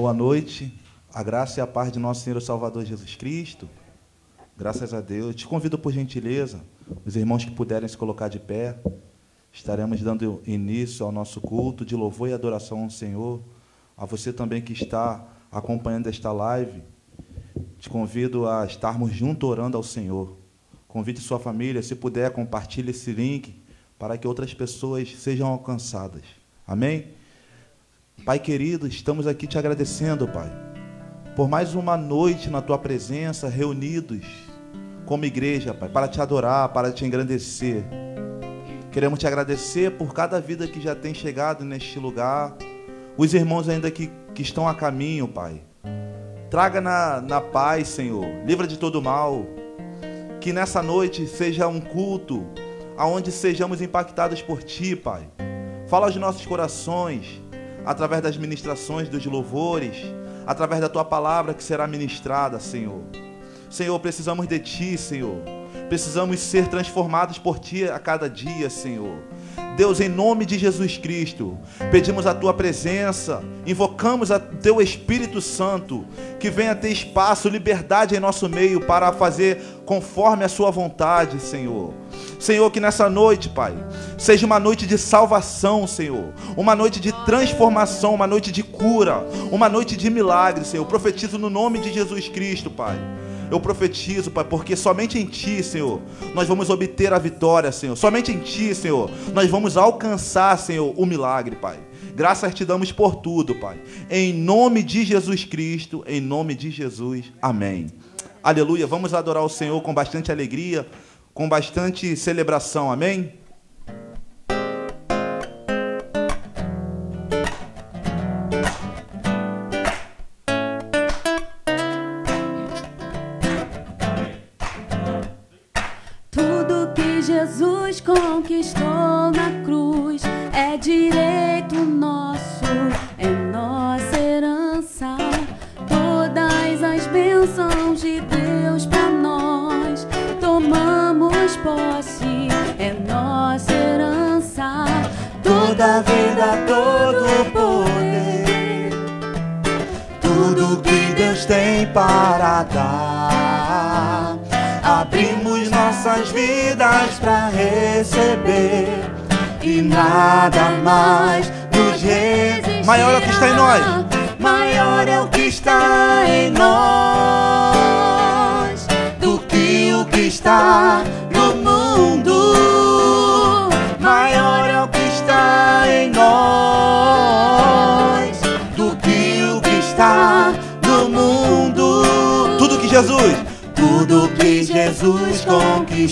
Boa noite, a graça e a paz de nosso Senhor Salvador Jesus Cristo. Graças a Deus. Te convido por gentileza, os irmãos que puderem se colocar de pé. Estaremos dando início ao nosso culto de louvor e adoração ao Senhor. A você também que está acompanhando esta live, te convido a estarmos juntos orando ao Senhor. Convide sua família, se puder, compartilhe esse link para que outras pessoas sejam alcançadas. Amém? Pai querido, estamos aqui te agradecendo, Pai, por mais uma noite na tua presença, reunidos como igreja, Pai, para te adorar, para te engrandecer. Queremos te agradecer por cada vida que já tem chegado neste lugar, os irmãos ainda que, que estão a caminho, Pai. Traga na, na paz, Senhor, livra de todo mal. Que nessa noite seja um culto aonde sejamos impactados por Ti, Pai. Fala aos nossos corações através das ministrações dos louvores, através da tua palavra que será ministrada, Senhor. Senhor, precisamos de ti, Senhor. Precisamos ser transformados por ti a cada dia, Senhor. Deus, em nome de Jesus Cristo, pedimos a tua presença, invocamos a teu Espírito Santo, que venha ter espaço, liberdade em nosso meio para fazer conforme a sua vontade, Senhor. Senhor, que nessa noite, Pai, seja uma noite de salvação, Senhor, uma noite de transformação, uma noite de cura, uma noite de milagre, Senhor. Eu profetizo no nome de Jesus Cristo, Pai. Eu profetizo, Pai, porque somente em Ti, Senhor, nós vamos obter a vitória, Senhor. Somente em Ti, Senhor, nós vamos alcançar, Senhor, o milagre, Pai. Graças te damos por tudo, Pai. Em nome de Jesus Cristo, em nome de Jesus. Amém. Aleluia. Vamos adorar o Senhor com bastante alegria, com bastante celebração. Amém.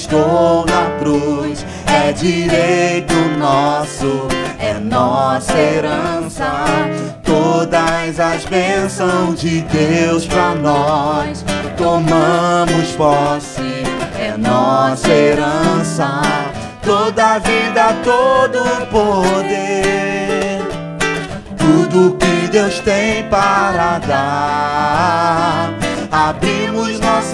Conquistou na cruz é direito nosso, é nossa herança. Todas as bênçãos de Deus pra nós tomamos posse, é nossa herança. Toda vida, todo poder, tudo que Deus tem para dar.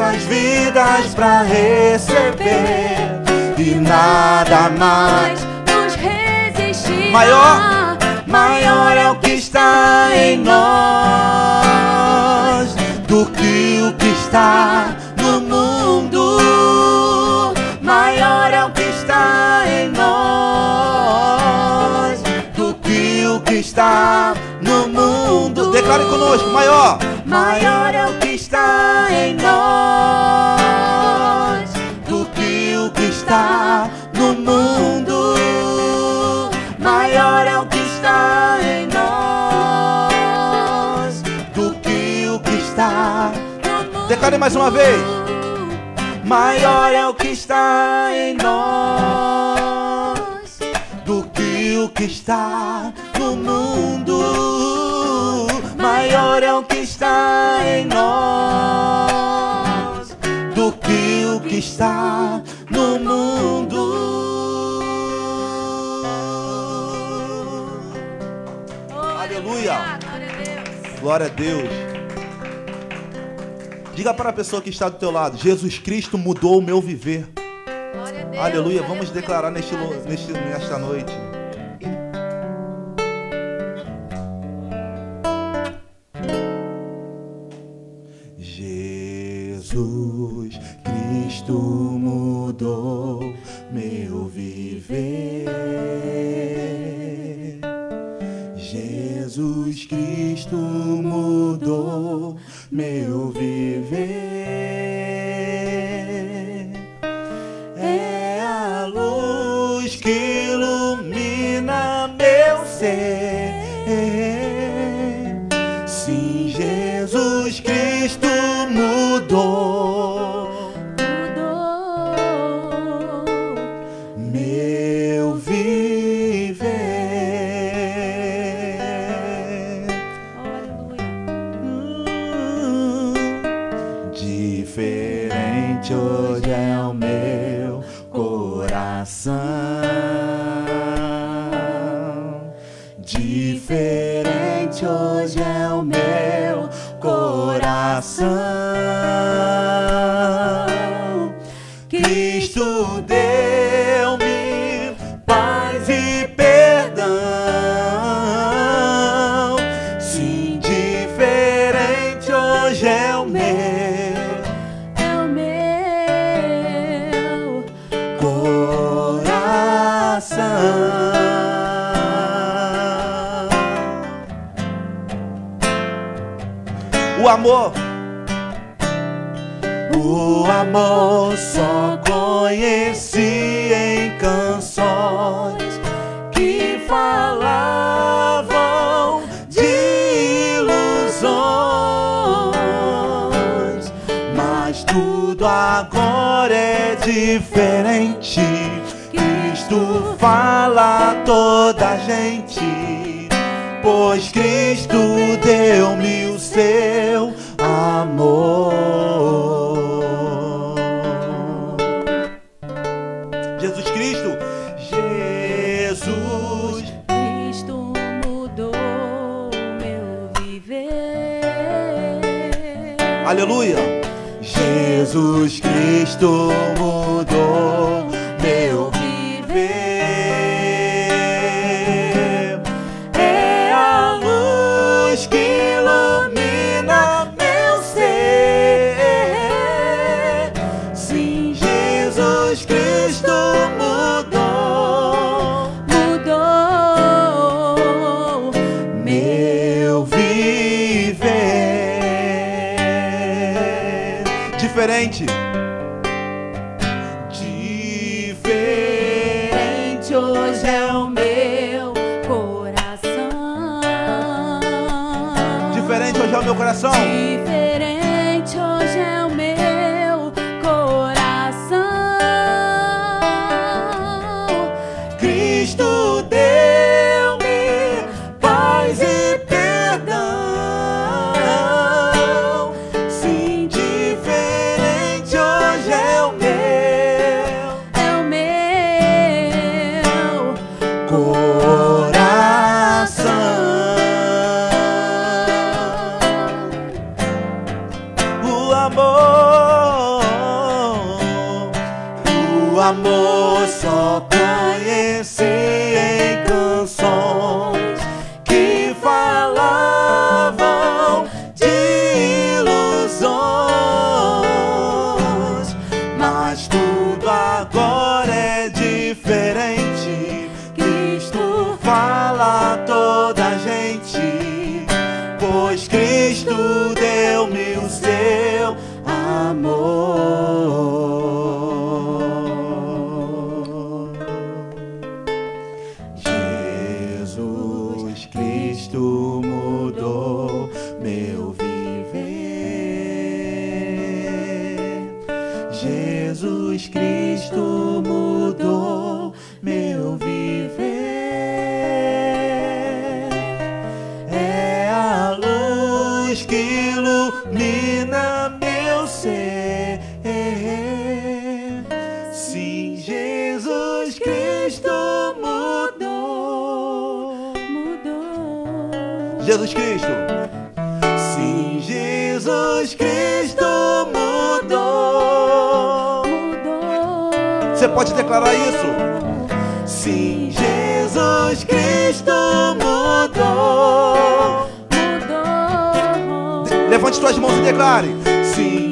Nossas vidas para receber e nada mais. Nos resistirá. Maior. Maior é o que está em nós do que o que está no mundo. Maior é o que está em nós do que o que está no mundo. declare conosco, maior. Maior é o que está em nós do que o que está no mundo. Maior é o que está em nós do que o que está no mundo. Declare mais uma vez. Maior é o que está em nós do que o que está no mundo. Maior é o que está em nós do que o que está no mundo. Aleluia. Glória a Deus. Diga para a pessoa que está do teu lado: Jesus Cristo mudou o meu viver. Aleluia. Vamos declarar neste, neste, nesta noite. Jesus, Cristo mudou meu viver. Jesus Cristo mudou meu viver. É o meu, é o meu coração. O amor. O amor só conheci. agora é diferente. Cristo fala a toda gente, pois Cristo deu-me o seu amor. Jesus Cristo. pode declarar isso? Sim, Jesus Cristo mudou. mudou. Levante suas mãos e declare. Sim,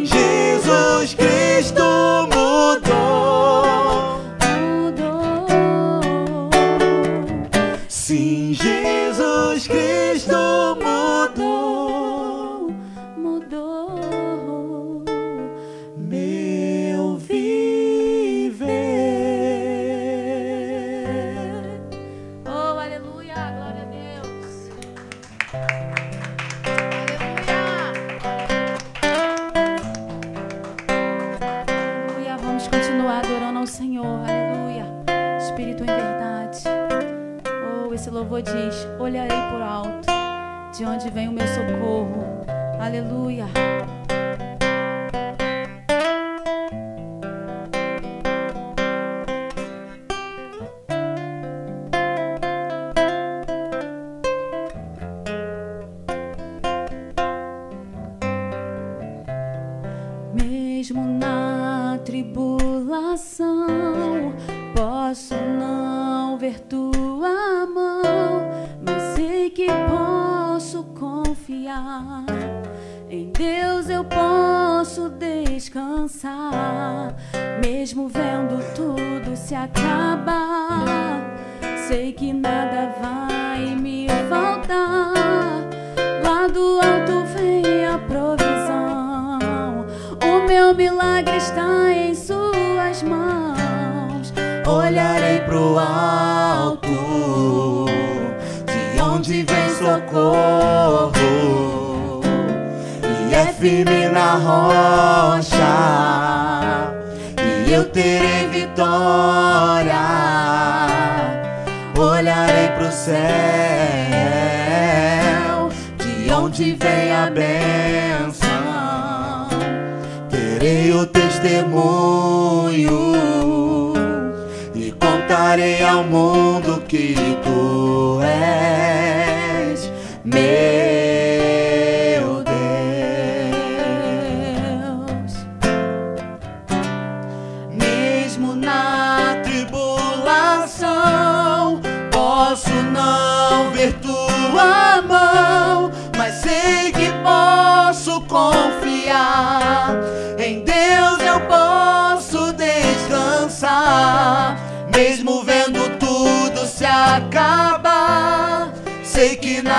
meu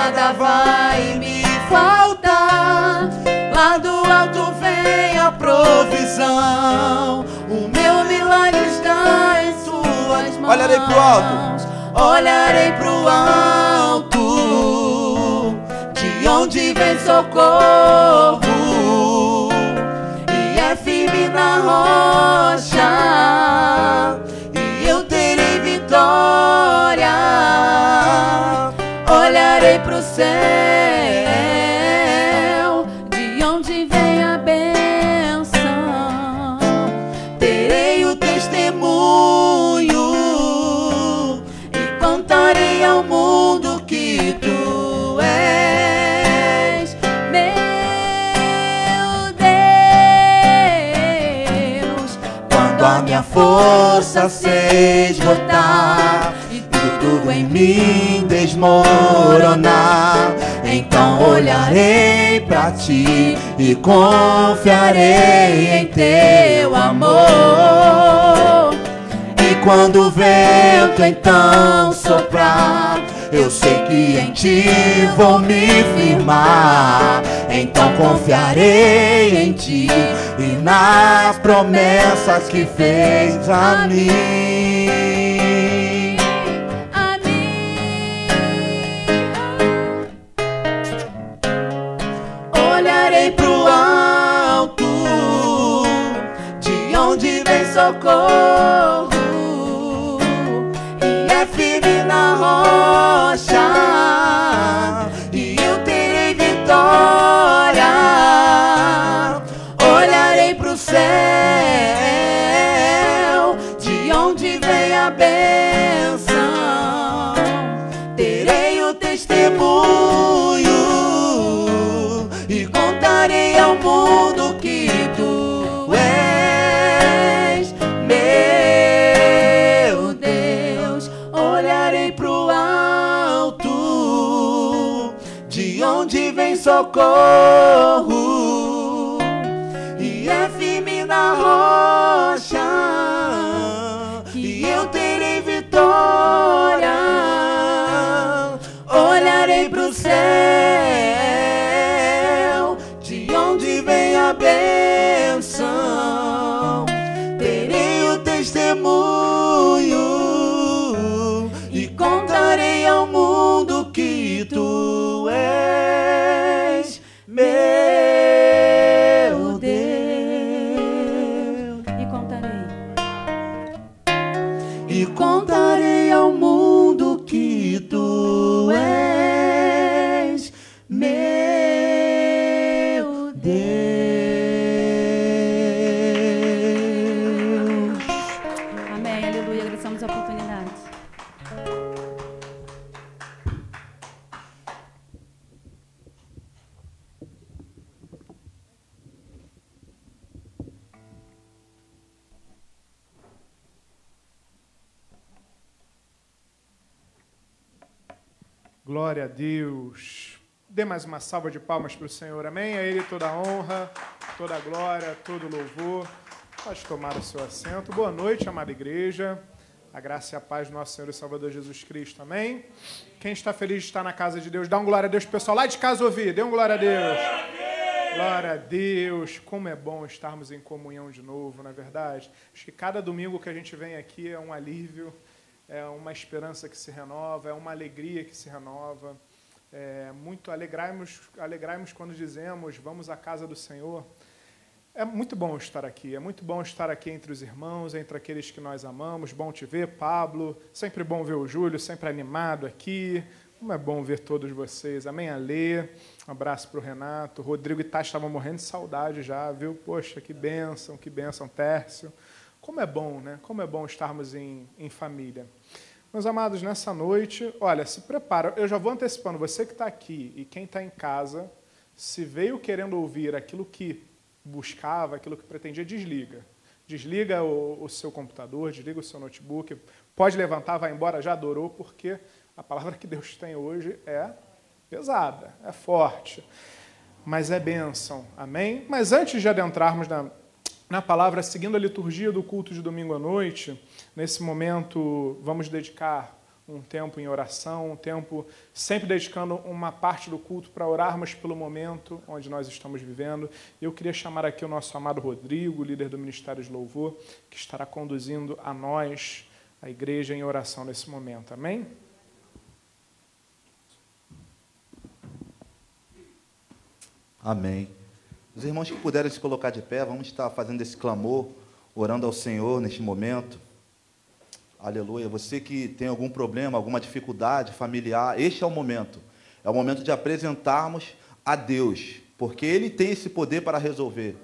nada vai me faltar. Lá do alto vem a provisão. O meu milagre está em suas mãos. Olharei pro alto. Olharei pro alto. De onde vem socorro. E é firme na rocha. Força se esgotar e tudo em mim desmoronar, então olharei pra ti e confiarei em teu amor. E quando o vento então soprar, eu sei que em ti vou me firmar. Então confiarei em ti e nas promessas que fez a mim. A mim. Olharei pro alto, de onde vem socorro, e é firme na rocha, socorro e é firme na rocha que eu terei vitória. Olharei pro céu. Glória a Deus. Dê mais uma salva de palmas para o Senhor, amém? A Ele toda a honra, toda a glória, todo o louvor. Pode tomar o seu assento. Boa noite, amada igreja. A graça e a paz do nosso Senhor e Salvador Jesus Cristo, amém? Quem está feliz de estar na casa de Deus, dá um glória a Deus, pessoal. Lá de casa ouvir, dê um glória a Deus. Glória a Deus, como é bom estarmos em comunhão de novo, não é verdade? Acho que cada domingo que a gente vem aqui é um alívio, é uma esperança que se renova, é uma alegria que se renova. É muito alegrarmos, alegrarmos quando dizemos vamos à casa do Senhor. É muito bom estar aqui, é muito bom estar aqui entre os irmãos, entre aqueles que nós amamos. Bom te ver, Pablo. Sempre bom ver o Júlio, sempre animado aqui. Como é bom ver todos vocês. Amém, Alê. Um abraço para o Renato. Rodrigo e Tati estavam morrendo de saudade já, viu? Poxa, que bênção, que bênção, Tércio. Como é bom, né? Como é bom estarmos em, em família. Meus amados, nessa noite, olha, se prepara. Eu já vou antecipando, você que está aqui e quem está em casa, se veio querendo ouvir aquilo que buscava, aquilo que pretendia, desliga. Desliga o, o seu computador, desliga o seu notebook. Pode levantar, vai embora, já adorou, porque a palavra que Deus tem hoje é pesada, é forte, mas é bênção. Amém? Mas antes de adentrarmos na, na palavra, seguindo a liturgia do culto de domingo à noite, nesse momento vamos dedicar um tempo em oração, um tempo sempre dedicando uma parte do culto para orarmos pelo momento onde nós estamos vivendo. Eu queria chamar aqui o nosso amado Rodrigo, líder do Ministério de Louvor, que estará conduzindo a nós, a igreja, em oração nesse momento. Amém? Amém. Os irmãos que puderem se colocar de pé, vamos estar fazendo esse clamor, orando ao Senhor neste momento. Aleluia. Você que tem algum problema, alguma dificuldade familiar, este é o momento. É o momento de apresentarmos a Deus, porque Ele tem esse poder para resolver.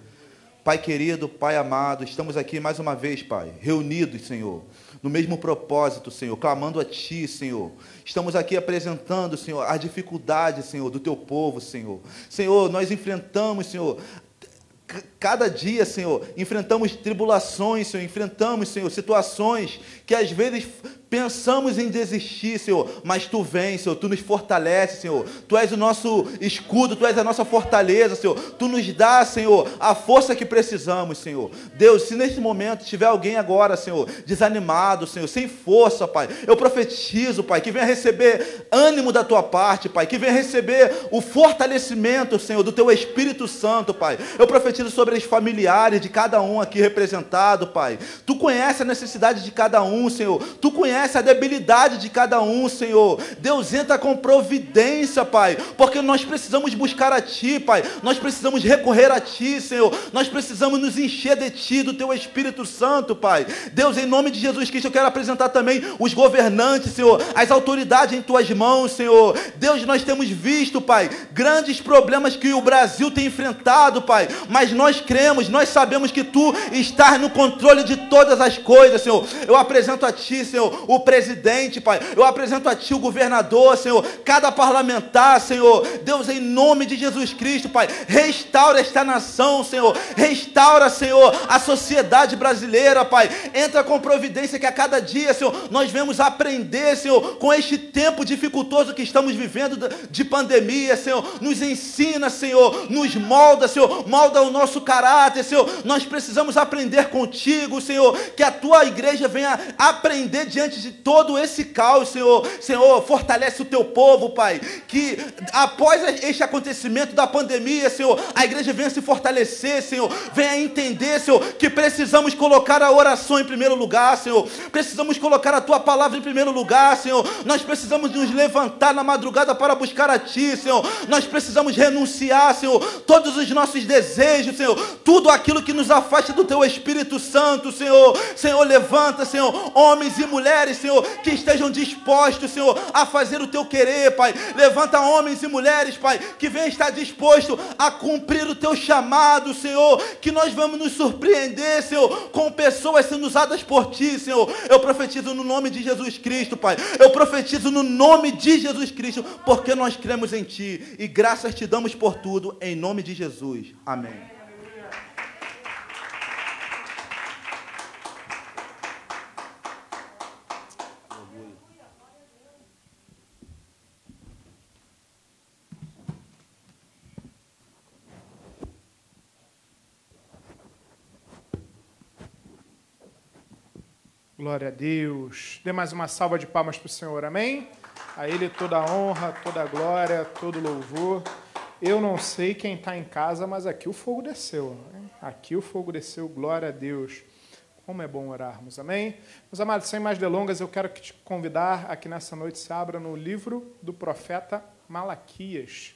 Pai querido, Pai amado, estamos aqui mais uma vez, Pai, reunidos, Senhor, no mesmo propósito, Senhor, clamando a Ti, Senhor. Estamos aqui apresentando, Senhor, as dificuldades, Senhor, do Teu povo, Senhor. Senhor, nós enfrentamos, Senhor, cada dia, Senhor, enfrentamos tribulações, Senhor, enfrentamos, Senhor, situações que às vezes pensamos em desistir, Senhor, mas Tu vens, Senhor, Tu nos fortalece, Senhor. Tu és o nosso escudo, Tu és a nossa fortaleza, Senhor. Tu nos dá, Senhor, a força que precisamos, Senhor. Deus, se nesse momento tiver alguém agora, Senhor, desanimado, Senhor, sem força, Pai, eu profetizo, Pai, que venha receber ânimo da Tua parte, Pai, que venha receber o fortalecimento, Senhor, do Teu Espírito Santo, Pai. Eu profetizo sobre os familiares de cada um aqui representado, Pai. Tu conhece a necessidade de cada um, Senhor. Tu conhece a debilidade de cada um, Senhor. Deus entra com providência, Pai, porque nós precisamos buscar a Ti, Pai. Nós precisamos recorrer a Ti, Senhor. Nós precisamos nos encher de Ti, do Teu Espírito Santo, Pai. Deus, em nome de Jesus Cristo, eu quero apresentar também os governantes, Senhor, as autoridades em Tuas mãos, Senhor. Deus, nós temos visto, Pai, grandes problemas que o Brasil tem enfrentado, Pai, mas nós cremos, nós sabemos que Tu estás no controle de todas as coisas, Senhor. Eu apresento a Ti, Senhor, o presidente, Pai. Eu apresento a Ti o governador, Senhor, cada parlamentar, Senhor. Deus, em nome de Jesus Cristo, Pai, restaura esta nação, Senhor. Restaura, Senhor, a sociedade brasileira, Pai. Entra com providência que a cada dia, Senhor, nós vemos aprender, Senhor, com este tempo dificultoso que estamos vivendo de pandemia, Senhor. Nos ensina, Senhor, nos molda, Senhor. Molda o nosso caráter, Senhor. Nós precisamos aprender contigo, Senhor, que a tua igreja venha aprender diante de todo esse caos, Senhor. Senhor, fortalece o teu povo, Pai, que após este acontecimento da pandemia, Senhor, a igreja venha se fortalecer, Senhor, venha entender, Senhor, que precisamos colocar a oração em primeiro lugar, Senhor. Precisamos colocar a tua palavra em primeiro lugar, Senhor. Nós precisamos nos levantar na madrugada para buscar a ti, Senhor. Nós precisamos renunciar, Senhor, todos os nossos desejos, Senhor, tudo aquilo que nos afasta do teu Espírito Santo, Senhor. Senhor, levanta, Senhor, homens e mulheres, Senhor, que estejam dispostos, Senhor, a fazer o teu querer, Pai. Levanta homens e mulheres, Pai, que venham estar dispostos a cumprir o teu chamado, Senhor, que nós vamos nos surpreender, Senhor, com pessoas sendo usadas por ti, Senhor. Eu profetizo no nome de Jesus Cristo, Pai. Eu profetizo no nome de Jesus Cristo, porque nós cremos em ti e graças te damos por tudo, em nome de Jesus. Amém. Glória a Deus. Dê mais uma salva de palmas para o Senhor, amém? A Ele toda a honra, toda a glória, todo louvor. Eu não sei quem está em casa, mas aqui o fogo desceu. Né? Aqui o fogo desceu, glória a Deus. Como é bom orarmos, amém? Meus amados, sem mais delongas, eu quero te convidar aqui nessa noite se abra no livro do profeta Malaquias.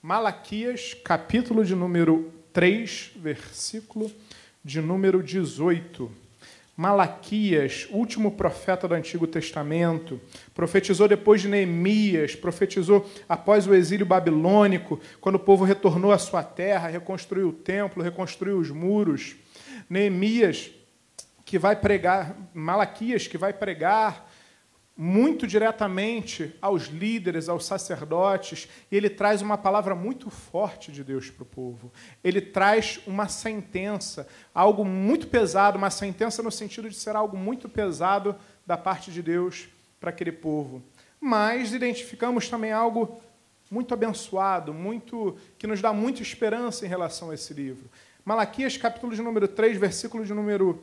Malaquias, capítulo de número 3, versículo de número 18. Malaquias, último profeta do Antigo Testamento, profetizou depois de Neemias, profetizou após o exílio babilônico, quando o povo retornou à sua terra, reconstruiu o templo, reconstruiu os muros. Neemias, que vai pregar, Malaquias, que vai pregar muito diretamente aos líderes, aos sacerdotes, e ele traz uma palavra muito forte de Deus para o povo. Ele traz uma sentença, algo muito pesado, uma sentença no sentido de ser algo muito pesado da parte de Deus para aquele povo. Mas identificamos também algo muito abençoado, muito que nos dá muita esperança em relação a esse livro. Malaquias, capítulo de número 3, versículo de número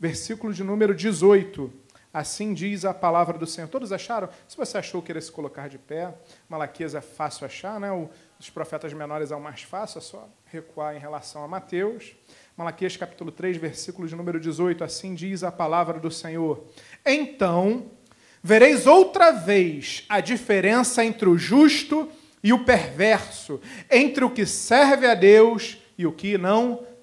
versículo de número 18 Assim diz a palavra do Senhor. Todos acharam? Se você achou querer se colocar de pé, Malaquias é fácil achar, né? O dos profetas menores é o mais fácil, é só recuar em relação a Mateus. Malaquias capítulo 3, versículo de número 18, assim diz a palavra do Senhor. Então, vereis outra vez a diferença entre o justo e o perverso, entre o que serve a Deus e o que não serve.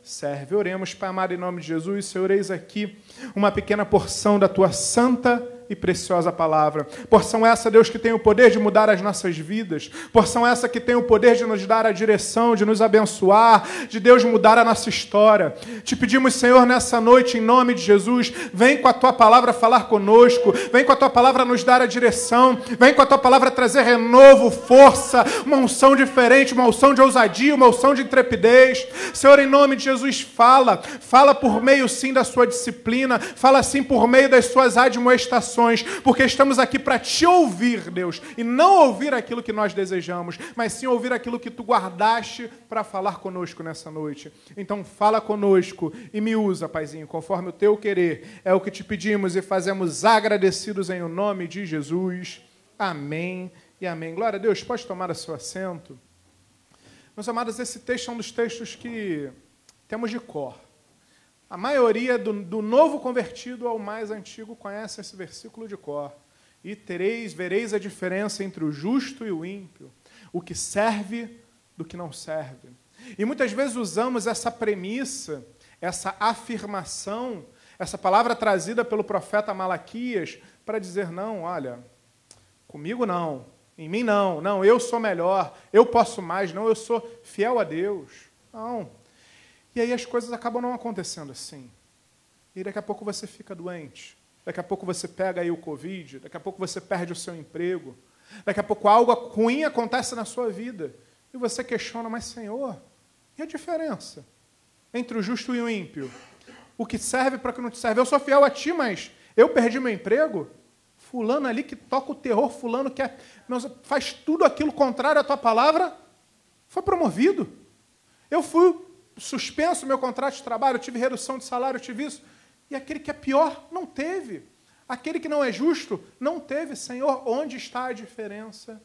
Oremos, Pai amado, em nome de Jesus, Senhor, eis aqui uma pequena porção da tua santa e preciosa palavra. Porção essa, Deus, que tem o poder de mudar as nossas vidas. Porção essa que tem o poder de nos dar a direção, de nos abençoar, de Deus mudar a nossa história. Te pedimos, Senhor, nessa noite, em nome de Jesus, vem com a tua palavra falar conosco, vem com a tua palavra nos dar a direção, vem com a tua palavra trazer renovo, força, uma unção diferente, uma unção de ousadia, uma unção de intrepidez. Senhor, em nome de Jesus, fala, fala por meio sim da sua disciplina, fala sim por meio das suas admoestações porque estamos aqui para te ouvir, Deus, e não ouvir aquilo que nós desejamos, mas sim ouvir aquilo que tu guardaste para falar conosco nessa noite. Então, fala conosco e me usa, Paizinho, conforme o teu querer. É o que te pedimos e fazemos agradecidos em o nome de Jesus. Amém e amém. Glória a Deus. Pode tomar o seu assento. Meus amados, esse texto é um dos textos que temos de cor. A maioria do, do novo convertido ao mais antigo conhece esse versículo de cor. E tereis, vereis a diferença entre o justo e o ímpio, o que serve do que não serve. E muitas vezes usamos essa premissa, essa afirmação, essa palavra trazida pelo profeta Malaquias para dizer: não, olha, comigo não, em mim não, não, eu sou melhor, eu posso mais, não, eu sou fiel a Deus. Não. E aí as coisas acabam não acontecendo assim. E daqui a pouco você fica doente. Daqui a pouco você pega aí o Covid. Daqui a pouco você perde o seu emprego. Daqui a pouco algo ruim acontece na sua vida. E você questiona, mas Senhor, e a diferença entre o justo e o ímpio? O que serve para o que não te serve? Eu sou fiel a ti, mas eu perdi meu emprego? Fulano ali que toca o terror, fulano que é, faz tudo aquilo contrário à tua palavra, foi promovido. Eu fui suspenso meu contrato de trabalho, eu tive redução de salário, eu tive isso. E aquele que é pior, não teve. Aquele que não é justo, não teve. Senhor, onde está a diferença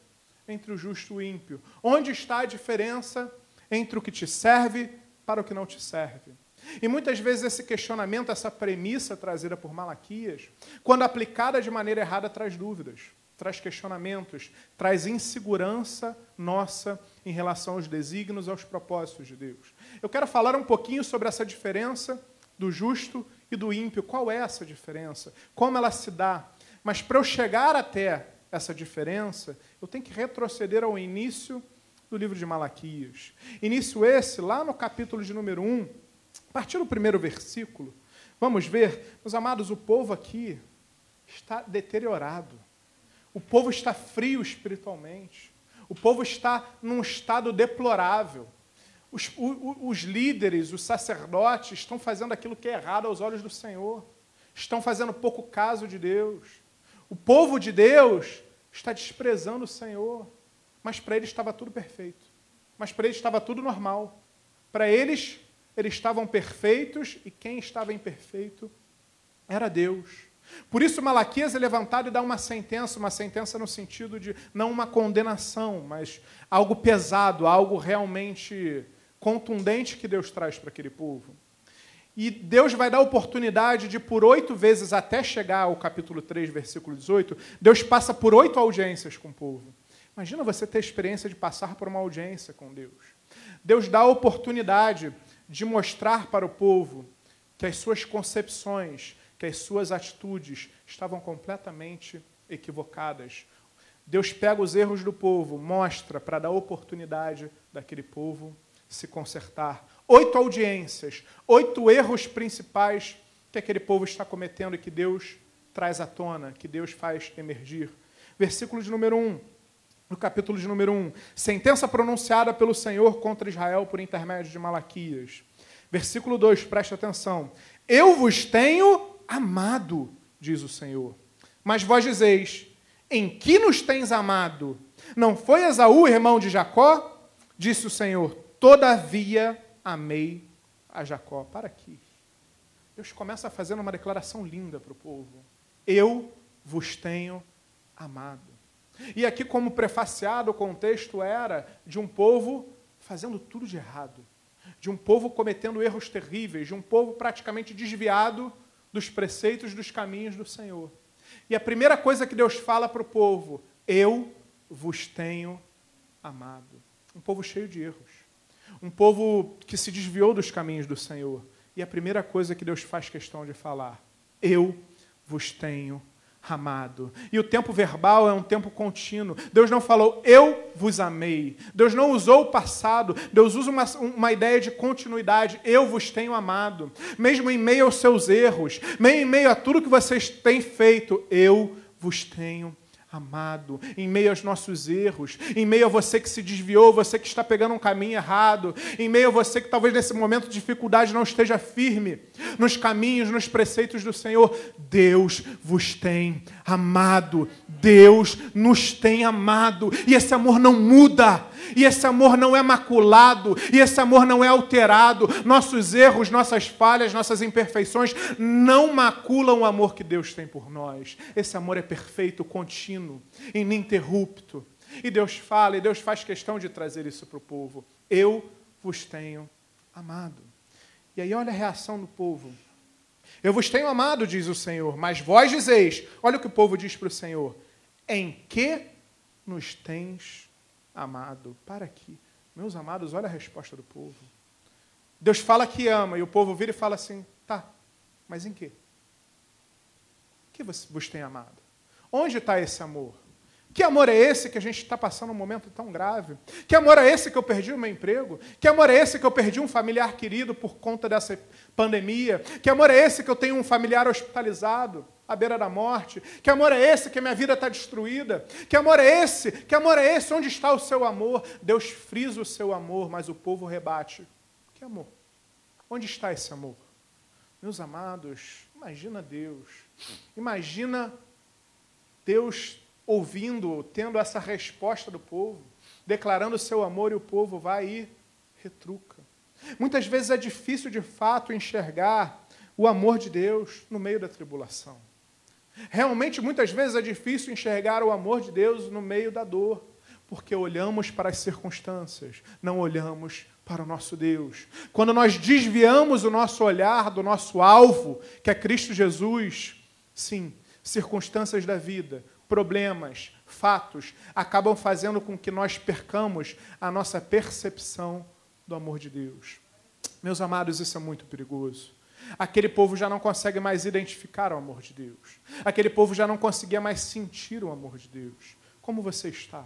entre o justo e o ímpio? Onde está a diferença entre o que te serve para o que não te serve? E muitas vezes esse questionamento, essa premissa trazida por Malaquias, quando aplicada de maneira errada, traz dúvidas, traz questionamentos, traz insegurança nossa em relação aos desígnios, aos propósitos de Deus. Eu quero falar um pouquinho sobre essa diferença do justo e do ímpio. Qual é essa diferença? Como ela se dá? Mas para eu chegar até essa diferença, eu tenho que retroceder ao início do livro de Malaquias. Início esse, lá no capítulo de número 1, a partir do primeiro versículo, vamos ver, meus amados, o povo aqui está deteriorado. O povo está frio espiritualmente. O povo está num estado deplorável. Os, os, líderes, os sacerdotes, estão fazendo aquilo que é errado aos olhos do Senhor. Estão fazendo pouco caso de Deus. O povo de Deus está desprezando o Senhor. Mas para eles estava tudo perfeito. Mas para eles estava tudo normal. Para eles, eles estavam perfeitos e quem estava imperfeito era Deus. Por isso, Malaquias é levantado e dá uma sentença, uma sentença no sentido de não uma condenação, mas algo pesado, algo realmente contundente que Deus traz para aquele povo. E Deus vai dar oportunidade de, por oito vezes, até chegar ao capítulo 3, versículo 18, Deus passa por oito audiências com o povo. Imagina você ter a experiência de passar por uma audiência com Deus. Deus dá a oportunidade de mostrar para o povo que as suas concepções, que as suas atitudes estavam completamente equivocadas. Deus pega os erros do povo, mostra para dar oportunidade daquele povo se consertar. Oito audiências, oito erros principais que aquele povo está cometendo e que Deus traz à tona, que Deus faz emergir. Versículo de número 1, no capítulo de número 1. Sentença pronunciada pelo Senhor contra Israel por intermédio de Malaquias. Versículo 2, preste atenção. Eu vos tenho amado, diz o Senhor. Mas vós dizeis: Em que nos tens amado? Não foi Esaú, irmão de Jacó? Disse o Senhor: Todavia amei a Jacó. Para aqui. Deus começa fazendo uma declaração linda para o povo. Eu vos tenho amado. E aqui, como prefaciado, o contexto era de um povo fazendo tudo de errado, de um povo cometendo erros terríveis, de um povo praticamente desviado dos preceitos dos caminhos do Senhor. E a primeira coisa que Deus fala para o povo: Eu vos tenho amado. Um povo cheio de erros um povo que se desviou dos caminhos do Senhor. E a primeira coisa que Deus faz questão de falar: Eu vos tenho amado. E o tempo verbal é um tempo contínuo. Deus não falou, eu vos amei. Deus não usou o passado. Deus usa uma, uma ideia de continuidade. Eu vos tenho amado. Mesmo em meio aos seus erros, mesmo em meio a tudo que vocês têm feito, eu vos tenho amado amado, em meio aos nossos erros, em meio a você que se desviou, você que está pegando um caminho errado, em meio a você que talvez nesse momento de dificuldade não esteja firme nos caminhos, nos preceitos do Senhor. Deus vos tem amado, Deus nos tem amado, e esse amor não muda, e esse amor não é maculado, e esse amor não é alterado. Nossos erros, nossas falhas, nossas imperfeições não maculam o amor que Deus tem por nós. Esse amor é perfeito, contínuo, ininterrupto. E Deus fala, e Deus faz questão de trazer isso para o povo. Eu vos tenho amado. E aí olha a reação do povo. Eu vos tenho amado, diz o Senhor, mas vós dizeis, olha o que o povo diz para o Senhor: em que nos tens amado? Para aqui. Meus amados, olha a resposta do povo. Deus fala que ama, e o povo vira e fala assim: tá, mas em quê? que vos tem amado? Onde está esse amor? Que amor é esse que a gente está passando um momento tão grave? Que amor é esse que eu perdi o meu emprego? Que amor é esse que eu perdi um familiar querido por conta dessa pandemia? Que amor é esse que eu tenho um familiar hospitalizado à beira da morte? Que amor é esse que minha vida está destruída? Que amor é esse? Que amor é esse? Onde está o seu amor? Deus frisa o seu amor, mas o povo rebate. Que amor? Onde está esse amor? Meus amados, imagina Deus. Imagina Deus ouvindo, tendo essa resposta do povo, declarando o seu amor e o povo vai e retruca. Muitas vezes é difícil de fato enxergar o amor de Deus no meio da tribulação. Realmente, muitas vezes é difícil enxergar o amor de Deus no meio da dor, porque olhamos para as circunstâncias, não olhamos para o nosso Deus. Quando nós desviamos o nosso olhar do nosso alvo, que é Cristo Jesus, sim, circunstâncias da vida, problemas, fatos, acabam fazendo com que nós percamos a nossa percepção do amor de Deus. Meus amados, isso é muito perigoso. Aquele povo já não consegue mais identificar o amor de Deus. Aquele povo já não conseguia mais sentir o amor de Deus. Como você está?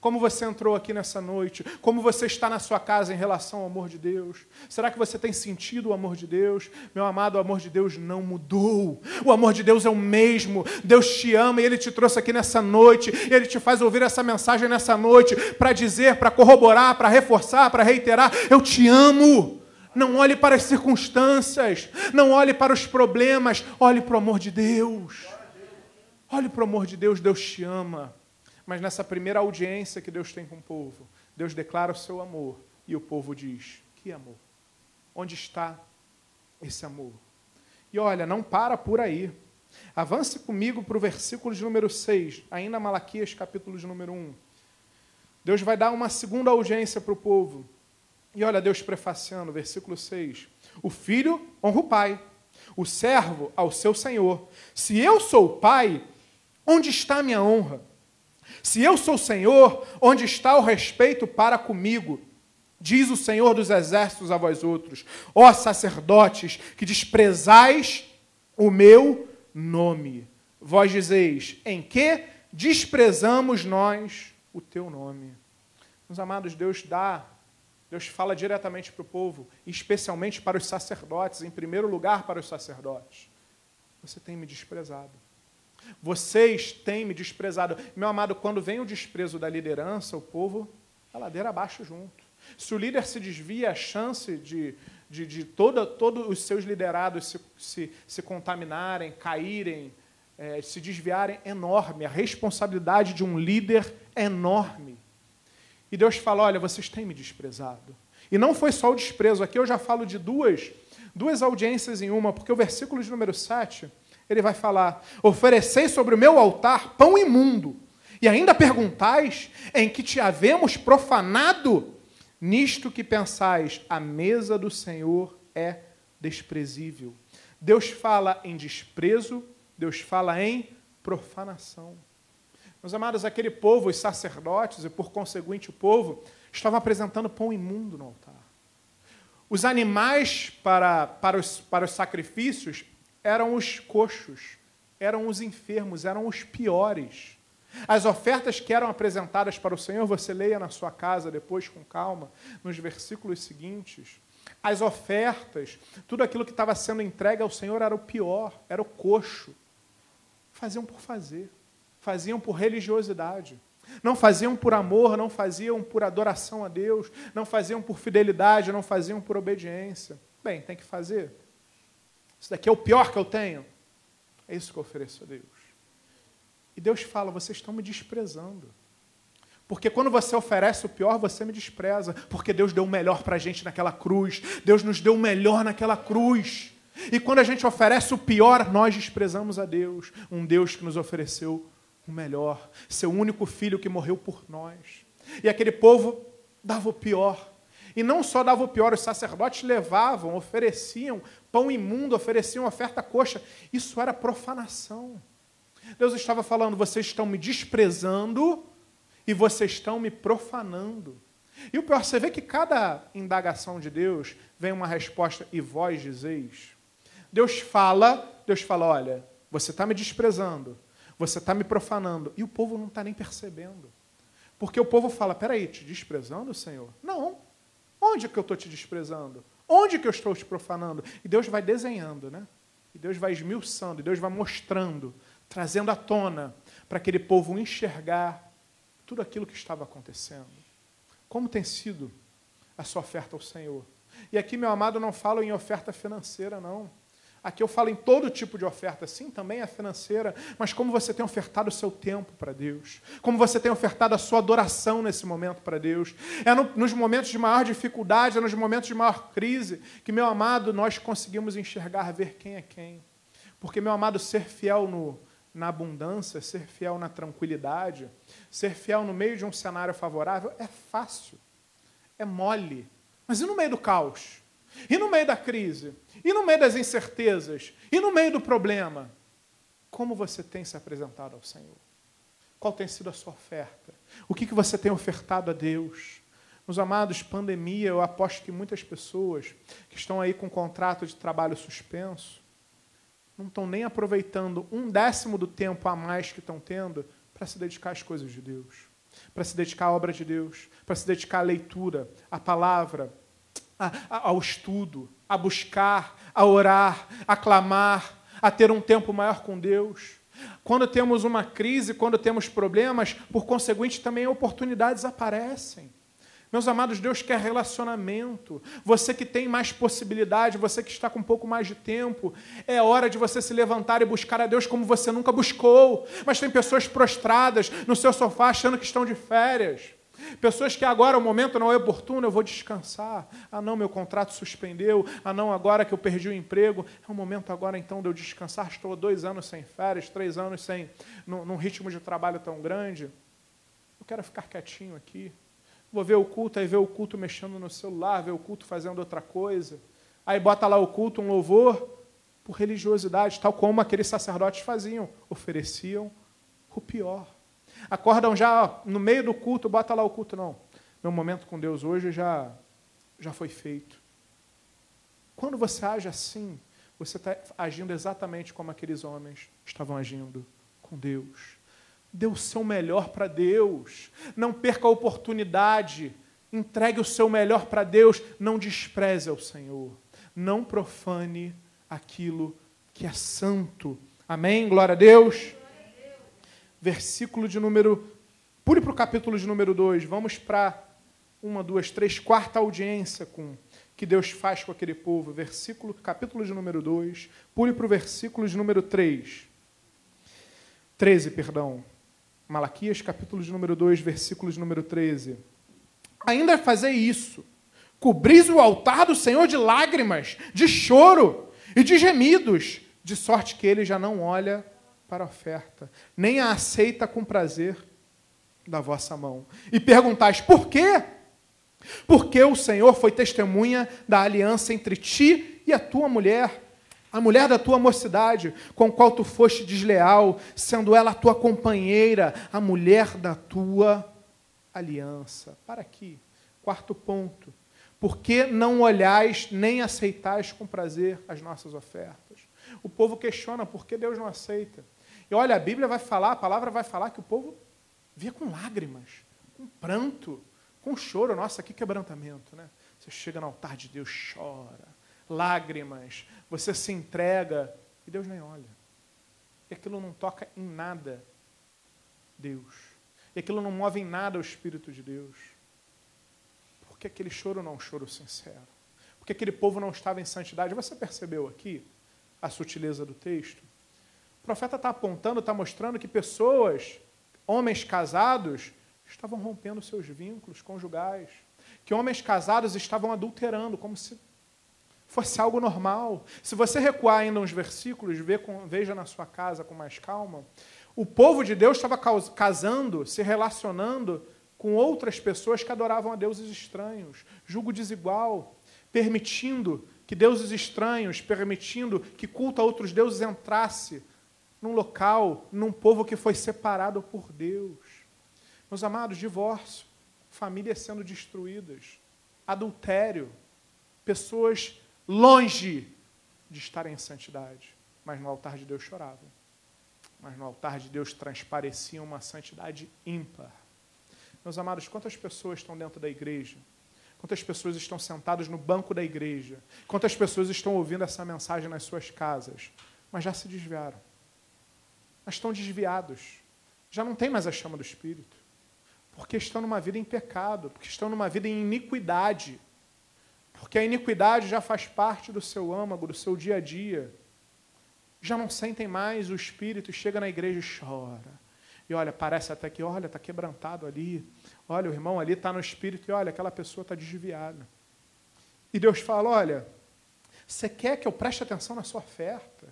Como você entrou aqui nessa noite? Como você está na sua casa em relação ao amor de Deus? Será que você tem sentido o amor de Deus? Meu amado, o amor de Deus não mudou. O amor de Deus é o mesmo. Deus te ama e Ele te trouxe aqui nessa noite. Ele te faz ouvir essa mensagem nessa noite para dizer, para corroborar, para reforçar, para reiterar: Eu te amo. Não olhe para as circunstâncias, não olhe para os problemas, olhe para o amor de Deus. Olhe para o amor de Deus, Deus te ama. Mas nessa primeira audiência que Deus tem com o povo, Deus declara o seu amor e o povo diz: Que amor? Onde está esse amor? E olha, não para por aí. Avance comigo para o versículo de número 6, ainda Malaquias, capítulo de número 1. Deus vai dar uma segunda audiência para o povo. E olha Deus prefaciando, versículo 6. O filho honra o pai, o servo ao seu senhor. Se eu sou o pai, onde está a minha honra? Se eu sou Senhor, onde está o respeito para comigo? Diz o Senhor dos exércitos a vós outros, ó sacerdotes, que desprezais o meu nome. Vós dizeis, em que desprezamos nós o teu nome? Meus amados, Deus dá, Deus fala diretamente para o povo, especialmente para os sacerdotes, em primeiro lugar para os sacerdotes. Você tem me desprezado. Vocês têm me desprezado. Meu amado, quando vem o desprezo da liderança, o povo, a ladeira abaixo junto. Se o líder se desvia, a chance de, de, de todos os seus liderados se, se, se contaminarem, caírem, é, se desviarem é enorme. A responsabilidade de um líder é enorme. E Deus fala: olha, vocês têm me desprezado. E não foi só o desprezo, aqui eu já falo de duas, duas audiências em uma, porque o versículo de número 7 ele vai falar: Ofereceis sobre o meu altar pão imundo, e ainda perguntais em que te havemos profanado? Nisto que pensais, a mesa do Senhor é desprezível. Deus fala em desprezo, Deus fala em profanação. Meus amados, aquele povo, os sacerdotes e por conseguinte o povo, estavam apresentando pão imundo no altar. Os animais para, para, os, para os sacrifícios eram os coxos, eram os enfermos, eram os piores. As ofertas que eram apresentadas para o Senhor, você leia na sua casa depois com calma, nos versículos seguintes. As ofertas, tudo aquilo que estava sendo entregue ao Senhor era o pior, era o coxo. Faziam por fazer, faziam por religiosidade. Não faziam por amor, não faziam por adoração a Deus, não faziam por fidelidade, não faziam por obediência. Bem, tem que fazer. Isso daqui é o pior que eu tenho. É isso que eu ofereço a Deus. E Deus fala: vocês estão me desprezando. Porque quando você oferece o pior, você me despreza. Porque Deus deu o melhor para a gente naquela cruz. Deus nos deu o melhor naquela cruz. E quando a gente oferece o pior, nós desprezamos a Deus. Um Deus que nos ofereceu o melhor. Seu único filho que morreu por nós. E aquele povo dava o pior. E não só dava o pior, os sacerdotes levavam, ofereciam pão imundo, ofereciam oferta coxa. Isso era profanação. Deus estava falando: vocês estão me desprezando e vocês estão me profanando. E o pior, você vê que cada indagação de Deus vem uma resposta, e vós dizeis. Deus fala, Deus fala: olha, você está me desprezando, você está me profanando, e o povo não está nem percebendo. Porque o povo fala: peraí, te desprezando, Senhor? Não. Onde que eu estou te desprezando? Onde que eu estou te profanando? E Deus vai desenhando, né? E Deus vai esmiuçando, e Deus vai mostrando, trazendo à tona, para aquele povo enxergar tudo aquilo que estava acontecendo. Como tem sido a sua oferta ao Senhor? E aqui, meu amado, não falo em oferta financeira, não. Aqui eu falo em todo tipo de oferta, sim, também a financeira, mas como você tem ofertado o seu tempo para Deus, como você tem ofertado a sua adoração nesse momento para Deus. É no, nos momentos de maior dificuldade, é nos momentos de maior crise, que, meu amado, nós conseguimos enxergar, ver quem é quem. Porque, meu amado, ser fiel no, na abundância, ser fiel na tranquilidade, ser fiel no meio de um cenário favorável é fácil, é mole. Mas e no meio do caos? E no meio da crise? E no meio das incertezas? E no meio do problema? Como você tem se apresentado ao Senhor? Qual tem sido a sua oferta? O que, que você tem ofertado a Deus? Meus amados, pandemia, eu aposto que muitas pessoas que estão aí com contrato de trabalho suspenso não estão nem aproveitando um décimo do tempo a mais que estão tendo para se dedicar às coisas de Deus, para se dedicar à obra de Deus, para se dedicar à leitura, à palavra, a, a, ao estudo, a buscar, a orar, a clamar, a ter um tempo maior com Deus. Quando temos uma crise, quando temos problemas, por conseguinte, também oportunidades aparecem. Meus amados, Deus quer relacionamento. Você que tem mais possibilidade, você que está com um pouco mais de tempo, é hora de você se levantar e buscar a Deus como você nunca buscou. Mas tem pessoas prostradas no seu sofá achando que estão de férias. Pessoas que agora o momento não é oportuno, eu vou descansar. Ah, não, meu contrato suspendeu. Ah, não, agora que eu perdi o emprego. É o momento agora então de eu descansar. Estou dois anos sem férias, três anos sem, num, num ritmo de trabalho tão grande. Eu quero ficar quietinho aqui. Vou ver o culto, aí ver o culto mexendo no celular, ver o culto fazendo outra coisa. Aí bota lá o culto, um louvor, por religiosidade, tal como aqueles sacerdotes faziam, ofereciam o pior. Acordam já no meio do culto, bota lá o culto, não. Meu momento com Deus hoje já, já foi feito. Quando você age assim, você está agindo exatamente como aqueles homens estavam agindo com Deus. Dê o seu melhor para Deus. Não perca a oportunidade. Entregue o seu melhor para Deus. Não despreze ao Senhor. Não profane aquilo que é santo. Amém? Glória a Deus. Versículo de número. Pule para o capítulo de número 2. Vamos para uma, duas, três, quarta audiência com que Deus faz com aquele povo. Versículo, capítulo de número 2. Pule para o versículo de número 3. 13, perdão. Malaquias, capítulo de número 2, versículos de número 13. Ainda fazer isso, cobris o altar do Senhor de lágrimas, de choro e de gemidos, de sorte que ele já não olha para a oferta, nem a aceita com prazer da vossa mão. E perguntais, por quê? Porque o Senhor foi testemunha da aliança entre ti e a tua mulher a mulher da tua mocidade, com qual tu foste desleal, sendo ela a tua companheira, a mulher da tua aliança. Para aqui. Quarto ponto. Por que não olhais nem aceitais com prazer as nossas ofertas? O povo questiona por que Deus não aceita. E olha, a Bíblia vai falar, a palavra vai falar que o povo via com lágrimas, com pranto, com choro. Nossa, que quebrantamento, né? Você chega no altar de Deus, chora, lágrimas, você se entrega e Deus nem olha. E aquilo não toca em nada Deus. E aquilo não move em nada o Espírito de Deus. Porque aquele choro não é um choro sincero. Porque aquele povo não estava em santidade. Você percebeu aqui a sutileza do texto? Profeta está apontando, está mostrando que pessoas, homens casados, estavam rompendo seus vínculos conjugais. Que homens casados estavam adulterando, como se fosse algo normal. Se você recuar ainda uns versículos, veja na sua casa com mais calma, o povo de Deus estava casando, se relacionando com outras pessoas que adoravam a deuses estranhos, julgo desigual, permitindo que deuses estranhos, permitindo que culto a outros deuses entrasse num local, num povo que foi separado por Deus. Meus amados, divórcio, famílias sendo destruídas, adultério, pessoas longe de estarem em santidade, mas no altar de Deus choravam. Mas no altar de Deus transparecia uma santidade ímpar. Meus amados, quantas pessoas estão dentro da igreja? Quantas pessoas estão sentadas no banco da igreja? Quantas pessoas estão ouvindo essa mensagem nas suas casas? Mas já se desviaram. Mas estão desviados. Já não tem mais a chama do Espírito. Porque estão numa vida em pecado, porque estão numa vida em iniquidade porque a iniquidade já faz parte do seu âmago, do seu dia a dia. já não sentem mais o espírito, chega na igreja e chora. E olha, parece até que, olha, está quebrantado ali. Olha, o irmão ali está no espírito e olha, aquela pessoa está desviada. E Deus fala: olha, você quer que eu preste atenção na sua oferta?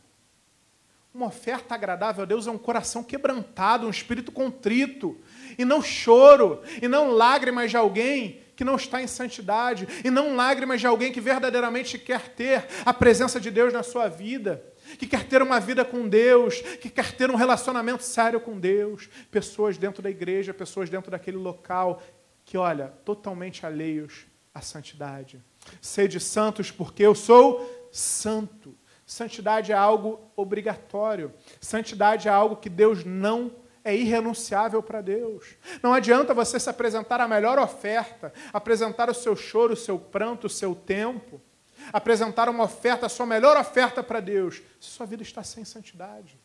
Uma oferta agradável a Deus é um coração quebrantado, um espírito contrito, e não choro, e não lágrimas de alguém que não está em santidade, e não lágrimas de alguém que verdadeiramente quer ter a presença de Deus na sua vida que quer ter uma vida com Deus, que quer ter um relacionamento sério com Deus, pessoas dentro da igreja, pessoas dentro daquele local que, olha, totalmente alheios à santidade. Sede santos porque eu sou santo. Santidade é algo obrigatório. Santidade é algo que Deus não é irrenunciável para Deus. Não adianta você se apresentar a melhor oferta, apresentar o seu choro, o seu pranto, o seu tempo, apresentar uma oferta, a sua melhor oferta para Deus, se sua vida está sem santidade.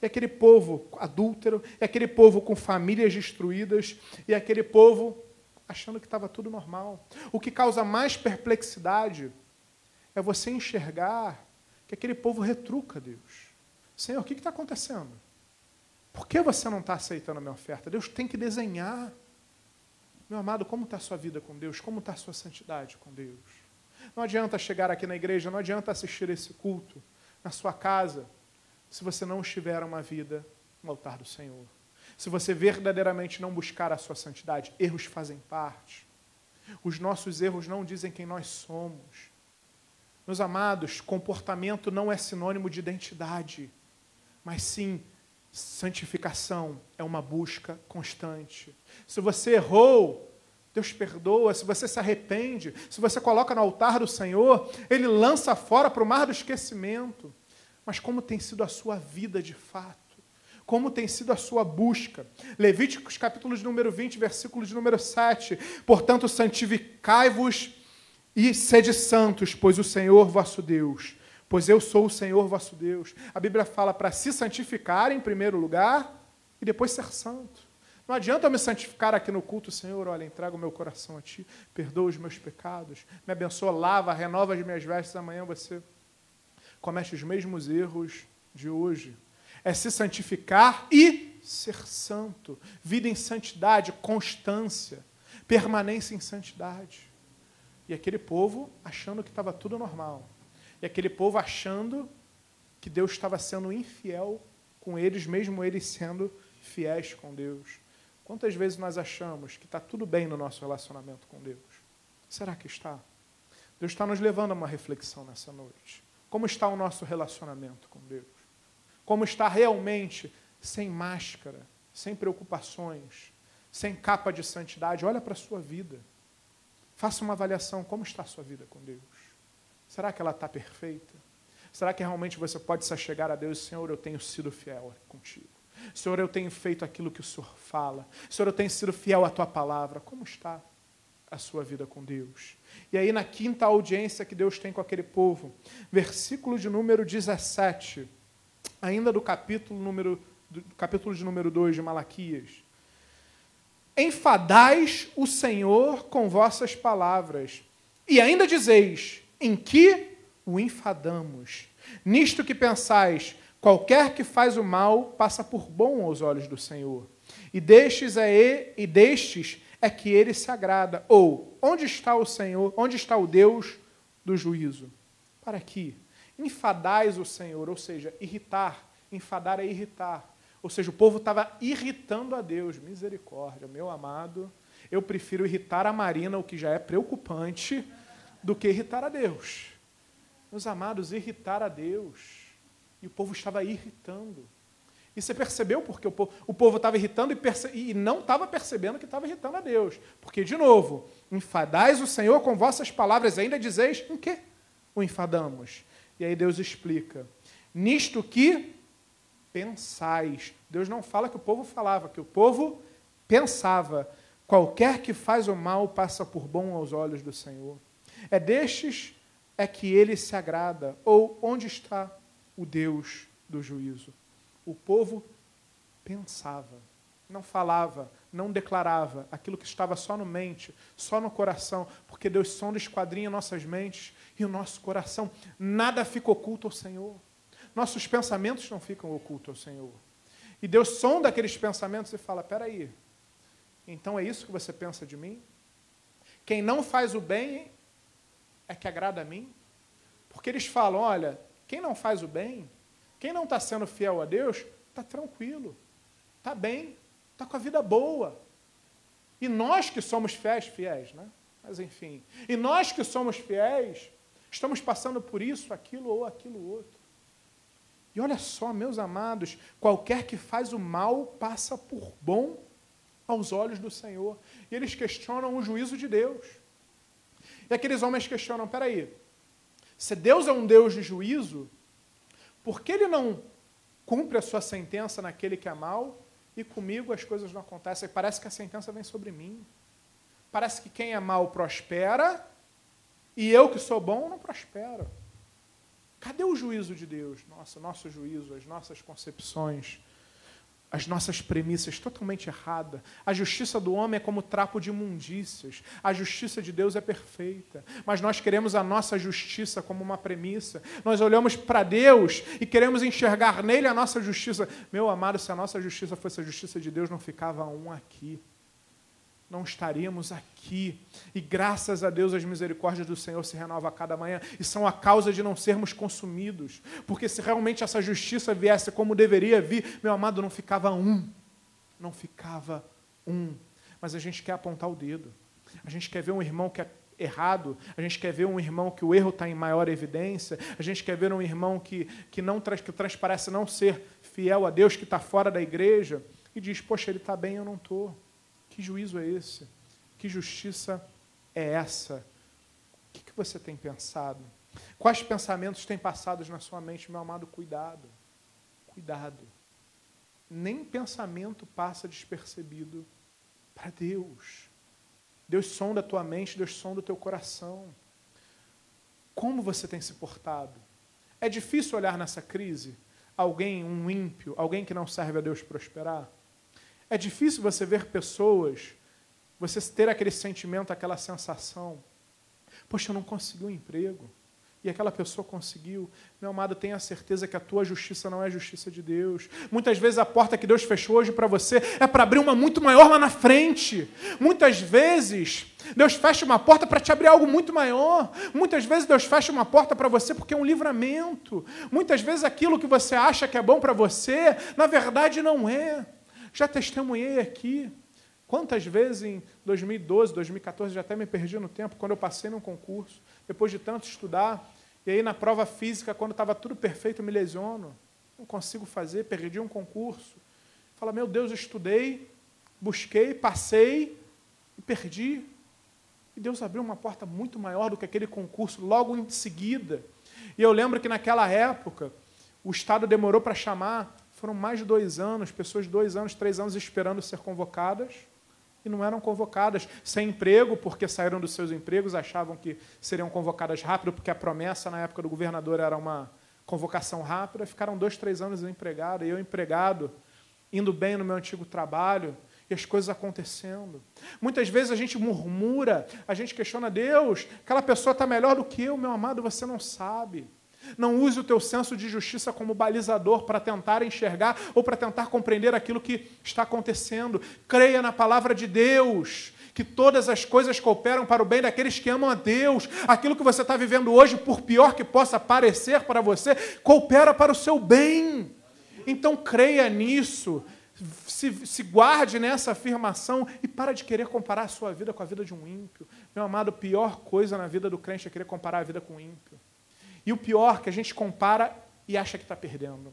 E aquele povo adúltero, e aquele povo com famílias destruídas, e aquele povo achando que estava tudo normal. O que causa mais perplexidade é você enxergar que aquele povo retruca Deus. Senhor, o que está acontecendo? Por que você não está aceitando a minha oferta? Deus tem que desenhar. Meu amado, como está a sua vida com Deus? Como está a sua santidade com Deus? Não adianta chegar aqui na igreja, não adianta assistir esse culto na sua casa, se você não estiver uma vida no altar do Senhor. Se você verdadeiramente não buscar a sua santidade, erros fazem parte. Os nossos erros não dizem quem nós somos. Meus amados, comportamento não é sinônimo de identidade, mas sim santificação é uma busca constante. Se você errou, Deus perdoa, se você se arrepende, se você coloca no altar do Senhor, Ele lança fora para o mar do esquecimento. Mas como tem sido a sua vida de fato? Como tem sido a sua busca? Levíticos capítulo de número 20, versículo de número 7. Portanto, santificai-vos e sede santos, pois o Senhor vosso Deus, pois eu sou o Senhor vosso Deus. A Bíblia fala para se santificar em primeiro lugar e depois ser santo. Não adianta eu me santificar aqui no culto, Senhor, olha, entrego o meu coração a Ti, perdoa os meus pecados, me abençoa, lava, renova as minhas vestes, amanhã você comete os mesmos erros de hoje. É se santificar e ser santo. Vida em santidade, constância, permanência em santidade. E aquele povo achando que estava tudo normal. E aquele povo achando que Deus estava sendo infiel com eles, mesmo eles sendo fiéis com Deus. Quantas vezes nós achamos que está tudo bem no nosso relacionamento com Deus? Será que está? Deus está nos levando a uma reflexão nessa noite. Como está o nosso relacionamento com Deus? Como está realmente sem máscara, sem preocupações, sem capa de santidade? Olha para a sua vida. Faça uma avaliação. Como está a sua vida com Deus? Será que ela está perfeita? Será que realmente você pode se chegar a Deus, Senhor, eu tenho sido fiel contigo? Senhor, eu tenho feito aquilo que o Senhor fala. Senhor, eu tenho sido fiel à tua palavra. Como está a sua vida com Deus? E aí, na quinta audiência que Deus tem com aquele povo, versículo de número 17, ainda do capítulo, número, do capítulo de número 2 de Malaquias. Enfadais o Senhor com vossas palavras, e ainda dizeis: em que o enfadamos? Nisto que pensais, Qualquer que faz o mal passa por bom aos olhos do Senhor. E destes é ele, e destes é que ele se agrada. Ou onde está o Senhor? Onde está o Deus do juízo? Para aqui. Enfadais o Senhor, ou seja, irritar. Enfadar é irritar. Ou seja, o povo estava irritando a Deus. Misericórdia, meu amado. Eu prefiro irritar a Marina, o que já é preocupante, do que irritar a Deus. Meus amados, irritar a Deus e o povo estava irritando. E você percebeu porque o povo, o povo estava irritando e, e não estava percebendo que estava irritando a Deus. Porque, de novo, enfadais o Senhor com vossas palavras, ainda dizeis em que o enfadamos? E aí Deus explica: nisto que pensais. Deus não fala que o povo falava, que o povo pensava. Qualquer que faz o mal passa por bom aos olhos do Senhor. É destes é que ele se agrada. Ou onde está o Deus do juízo. O povo pensava, não falava, não declarava aquilo que estava só no mente, só no coração, porque Deus sonda esquadrinha nossas mentes e o nosso coração. Nada fica oculto ao Senhor. Nossos pensamentos não ficam ocultos ao Senhor. E Deus sonda aqueles pensamentos e fala: peraí, então é isso que você pensa de mim? Quem não faz o bem é que agrada a mim? Porque eles falam: olha, quem não faz o bem, quem não está sendo fiel a Deus, está tranquilo, está bem, está com a vida boa. E nós que somos fiéis, fiéis, né? Mas enfim. E nós que somos fiéis, estamos passando por isso, aquilo ou aquilo outro. E olha só, meus amados, qualquer que faz o mal passa por bom aos olhos do Senhor. E eles questionam o juízo de Deus. E aqueles homens questionam: peraí, se Deus é um Deus de juízo, por que ele não cumpre a sua sentença naquele que é mal e comigo as coisas não acontecem? Parece que a sentença vem sobre mim. Parece que quem é mal prospera e eu que sou bom não prospero. Cadê o juízo de Deus? Nossa, nosso juízo, as nossas concepções as nossas premissas totalmente erradas. A justiça do homem é como trapo de imundícias. A justiça de Deus é perfeita. Mas nós queremos a nossa justiça como uma premissa. Nós olhamos para Deus e queremos enxergar nele a nossa justiça. Meu amado, se a nossa justiça fosse a justiça de Deus, não ficava um aqui não estaríamos aqui. E graças a Deus as misericórdias do Senhor se renovam a cada manhã e são a causa de não sermos consumidos. Porque se realmente essa justiça viesse como deveria vir, meu amado, não ficava um. Não ficava um. Mas a gente quer apontar o dedo. A gente quer ver um irmão que é errado, a gente quer ver um irmão que o erro está em maior evidência, a gente quer ver um irmão que, que não que transparece não ser fiel a Deus, que está fora da igreja, e diz, poxa, ele está bem, eu não estou. Que juízo é esse? Que justiça é essa? O que, você tem pensado? Quais pensamentos têm passado na sua mente, meu amado? Cuidado. Cuidado. Nem pensamento passa despercebido para Deus. Deus sonda a tua mente, Deus sonda o teu coração. Como você tem se portado? É difícil olhar nessa crise alguém, um ímpio, alguém que não serve a Deus prosperar? É difícil você ver pessoas, você ter aquele sentimento, aquela sensação. Poxa, eu não consegui um emprego. E aquela pessoa conseguiu. Meu amado, tenha certeza que a tua justiça não é justiça de Deus. Muitas vezes a porta que Deus fechou hoje para você é para abrir uma muito maior lá na frente. Muitas vezes Deus fecha uma porta para te abrir algo muito maior. Muitas vezes Deus fecha uma porta para você porque é um livramento. Muitas vezes aquilo que você acha que é bom para você, na verdade não é. Já testemunhei aqui. Quantas vezes em 2012, 2014, já até me perdi no tempo, quando eu passei num concurso, depois de tanto estudar, e aí na prova física, quando estava tudo perfeito, eu me lesiono. Não consigo fazer, perdi um concurso. Fala, meu Deus, eu estudei, busquei, passei e perdi. E Deus abriu uma porta muito maior do que aquele concurso logo em seguida. E eu lembro que naquela época, o Estado demorou para chamar foram mais de dois anos, pessoas de dois anos, três anos esperando ser convocadas e não eram convocadas, sem emprego, porque saíram dos seus empregos, achavam que seriam convocadas rápido, porque a promessa na época do governador era uma convocação rápida, ficaram dois, três anos desempregados, e eu empregado, indo bem no meu antigo trabalho, e as coisas acontecendo. Muitas vezes a gente murmura, a gente questiona Deus, aquela pessoa está melhor do que eu, meu amado, você não sabe. Não use o teu senso de justiça como balizador para tentar enxergar ou para tentar compreender aquilo que está acontecendo. Creia na palavra de Deus, que todas as coisas cooperam para o bem daqueles que amam a Deus. Aquilo que você está vivendo hoje, por pior que possa parecer para você, coopera para o seu bem. Então creia nisso. Se, se, guarde nessa afirmação e para de querer comparar a sua vida com a vida de um ímpio. Meu amado, a pior coisa na vida do crente é querer comparar a vida com o ímpio. E o pior que a gente compara e acha que está perdendo.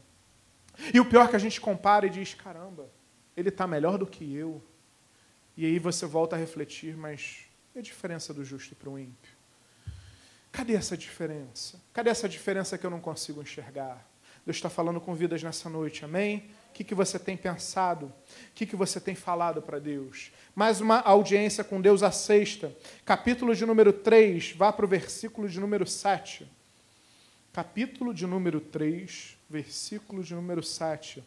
E o pior que a gente compara e diz: caramba, ele está melhor do que eu. E aí você volta a refletir, mas e a diferença do justo para o ímpio? Cadê essa diferença? Cadê essa diferença que eu não consigo enxergar? Deus está falando com vidas nessa noite, amém? O que, que você tem pensado? O que, que você tem falado para Deus? Mais uma audiência com Deus, a sexta. Capítulo de número 3, vá para o versículo de número 7 capítulo de número 3, versículo de número 7.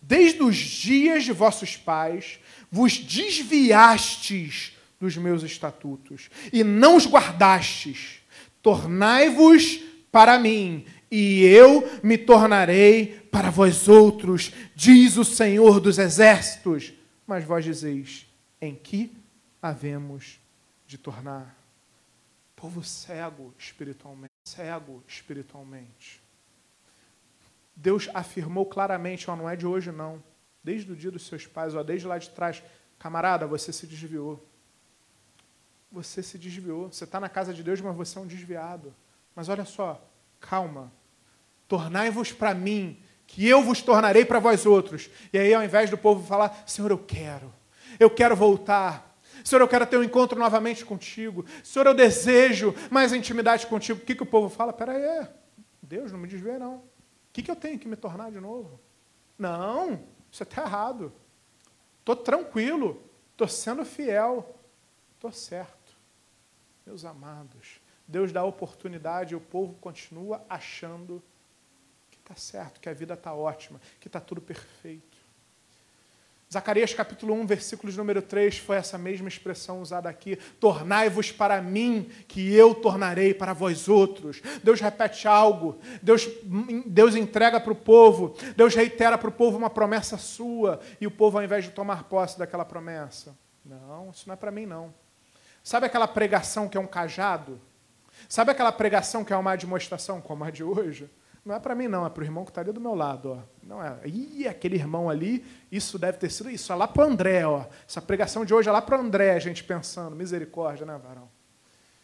Desde os dias de vossos pais vos desviastes dos meus estatutos e não os guardastes. Tornai-vos para mim e eu me tornarei para vós outros, diz o Senhor dos exércitos. Mas vós dizeis: em que havemos de tornar? Povo cego espiritualmente, cego espiritualmente. Deus afirmou claramente, ó, não é de hoje não, desde o dia dos seus pais, ó, desde lá de trás, camarada, você se desviou. Você se desviou. Você está na casa de Deus, mas você é um desviado. Mas olha só, calma. Tornai-vos para mim, que eu vos tornarei para vós outros. E aí, ao invés do povo falar, Senhor, eu quero, eu quero voltar. Senhor, eu quero ter um encontro novamente contigo. Senhor, eu desejo mais intimidade contigo. O que, que o povo fala? Pera aí, Deus, não me desvia não. O que, que eu tenho que me tornar de novo? Não, isso está errado. Estou tranquilo, estou sendo fiel, estou certo. Meus amados, Deus dá oportunidade e o povo continua achando que está certo, que a vida está ótima, que está tudo perfeito. Zacarias capítulo 1, versículos número 3, foi essa mesma expressão usada aqui. Tornai-vos para mim, que eu tornarei para vós outros. Deus repete algo, Deus, Deus entrega para o povo, Deus reitera para o povo uma promessa sua, e o povo, ao invés de tomar posse daquela promessa, não, isso não é para mim, não. Sabe aquela pregação que é um cajado? Sabe aquela pregação que é uma demonstração, como a de hoje? Não é para mim, não, é para o irmão que está ali do meu lado. Ó. Não é. Ih, aquele irmão ali, isso deve ter sido isso. É lá para André. Ó. Essa pregação de hoje é lá para André, a gente pensando. Misericórdia, né, varão?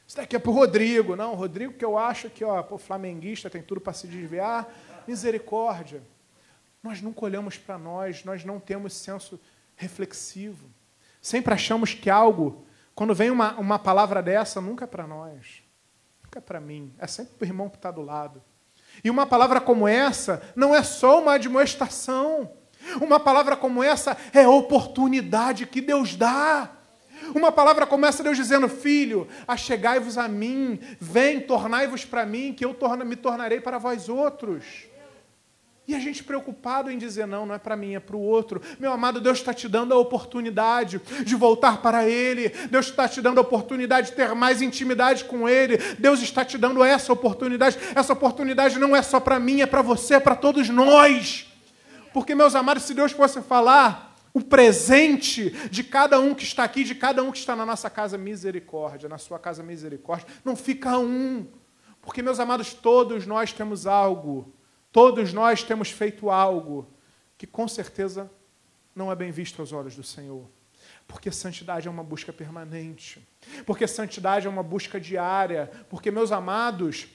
Isso daqui é para o Rodrigo. Não, o Rodrigo que eu acho que, ó, pô, flamenguista, tem tudo para se desviar. Misericórdia. Nós nunca olhamos para nós, nós não temos senso reflexivo. Sempre achamos que algo, quando vem uma, uma palavra dessa, nunca é para nós. Nunca é para mim. É sempre para o irmão que está do lado. E uma palavra como essa não é só uma admoestação. Uma palavra como essa é oportunidade que Deus dá. Uma palavra como essa, Deus dizendo: Filho, achegai-vos a mim, vem, tornai-vos para mim, que eu me tornarei para vós outros. E a gente preocupado em dizer: não, não é para mim, é para o outro. Meu amado, Deus está te dando a oportunidade de voltar para Ele. Deus está te dando a oportunidade de ter mais intimidade com Ele. Deus está te dando essa oportunidade. Essa oportunidade não é só para mim, é para você, é para todos nós. Porque, meus amados, se Deus fosse falar o presente de cada um que está aqui, de cada um que está na nossa casa, misericórdia, na sua casa, misericórdia, não fica um. Porque, meus amados, todos nós temos algo Todos nós temos feito algo que com certeza não é bem visto aos olhos do Senhor. Porque santidade é uma busca permanente. Porque santidade é uma busca diária. Porque, meus amados,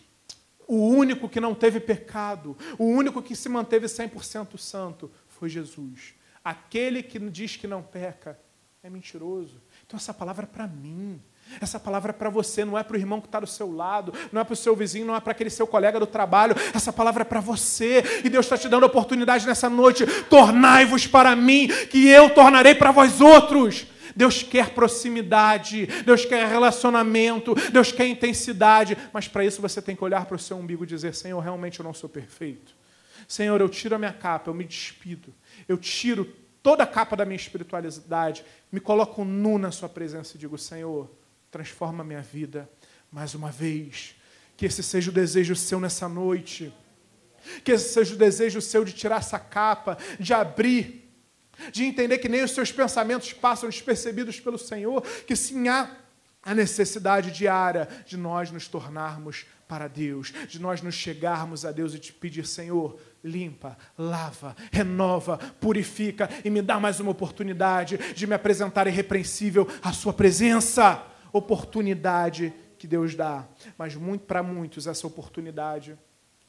o único que não teve pecado, o único que se manteve 100% santo foi Jesus. Aquele que diz que não peca é mentiroso. Então, essa palavra é para mim. Essa palavra é para você, não é para o irmão que está do seu lado, não é para o seu vizinho, não é para aquele seu colega do trabalho. Essa palavra é para você. E Deus está te dando a oportunidade nessa noite. Tornai-vos para mim, que eu tornarei para vós outros. Deus quer proximidade, Deus quer relacionamento, Deus quer intensidade, mas para isso você tem que olhar para o seu umbigo e dizer: Senhor, realmente eu não sou perfeito. Senhor, eu tiro a minha capa, eu me despido, eu tiro toda a capa da minha espiritualidade, me coloco nu na Sua presença e digo: Senhor, transforma a minha vida mais uma vez. Que esse seja o desejo seu nessa noite. Que esse seja o desejo seu de tirar essa capa, de abrir, de entender que nem os seus pensamentos passam despercebidos pelo Senhor, que sim há a necessidade diária de nós nos tornarmos para Deus, de nós nos chegarmos a Deus e te pedir, Senhor, limpa, lava, renova, purifica e me dá mais uma oportunidade de me apresentar irrepreensível à Sua presença oportunidade que Deus dá. Mas muito, para muitos essa oportunidade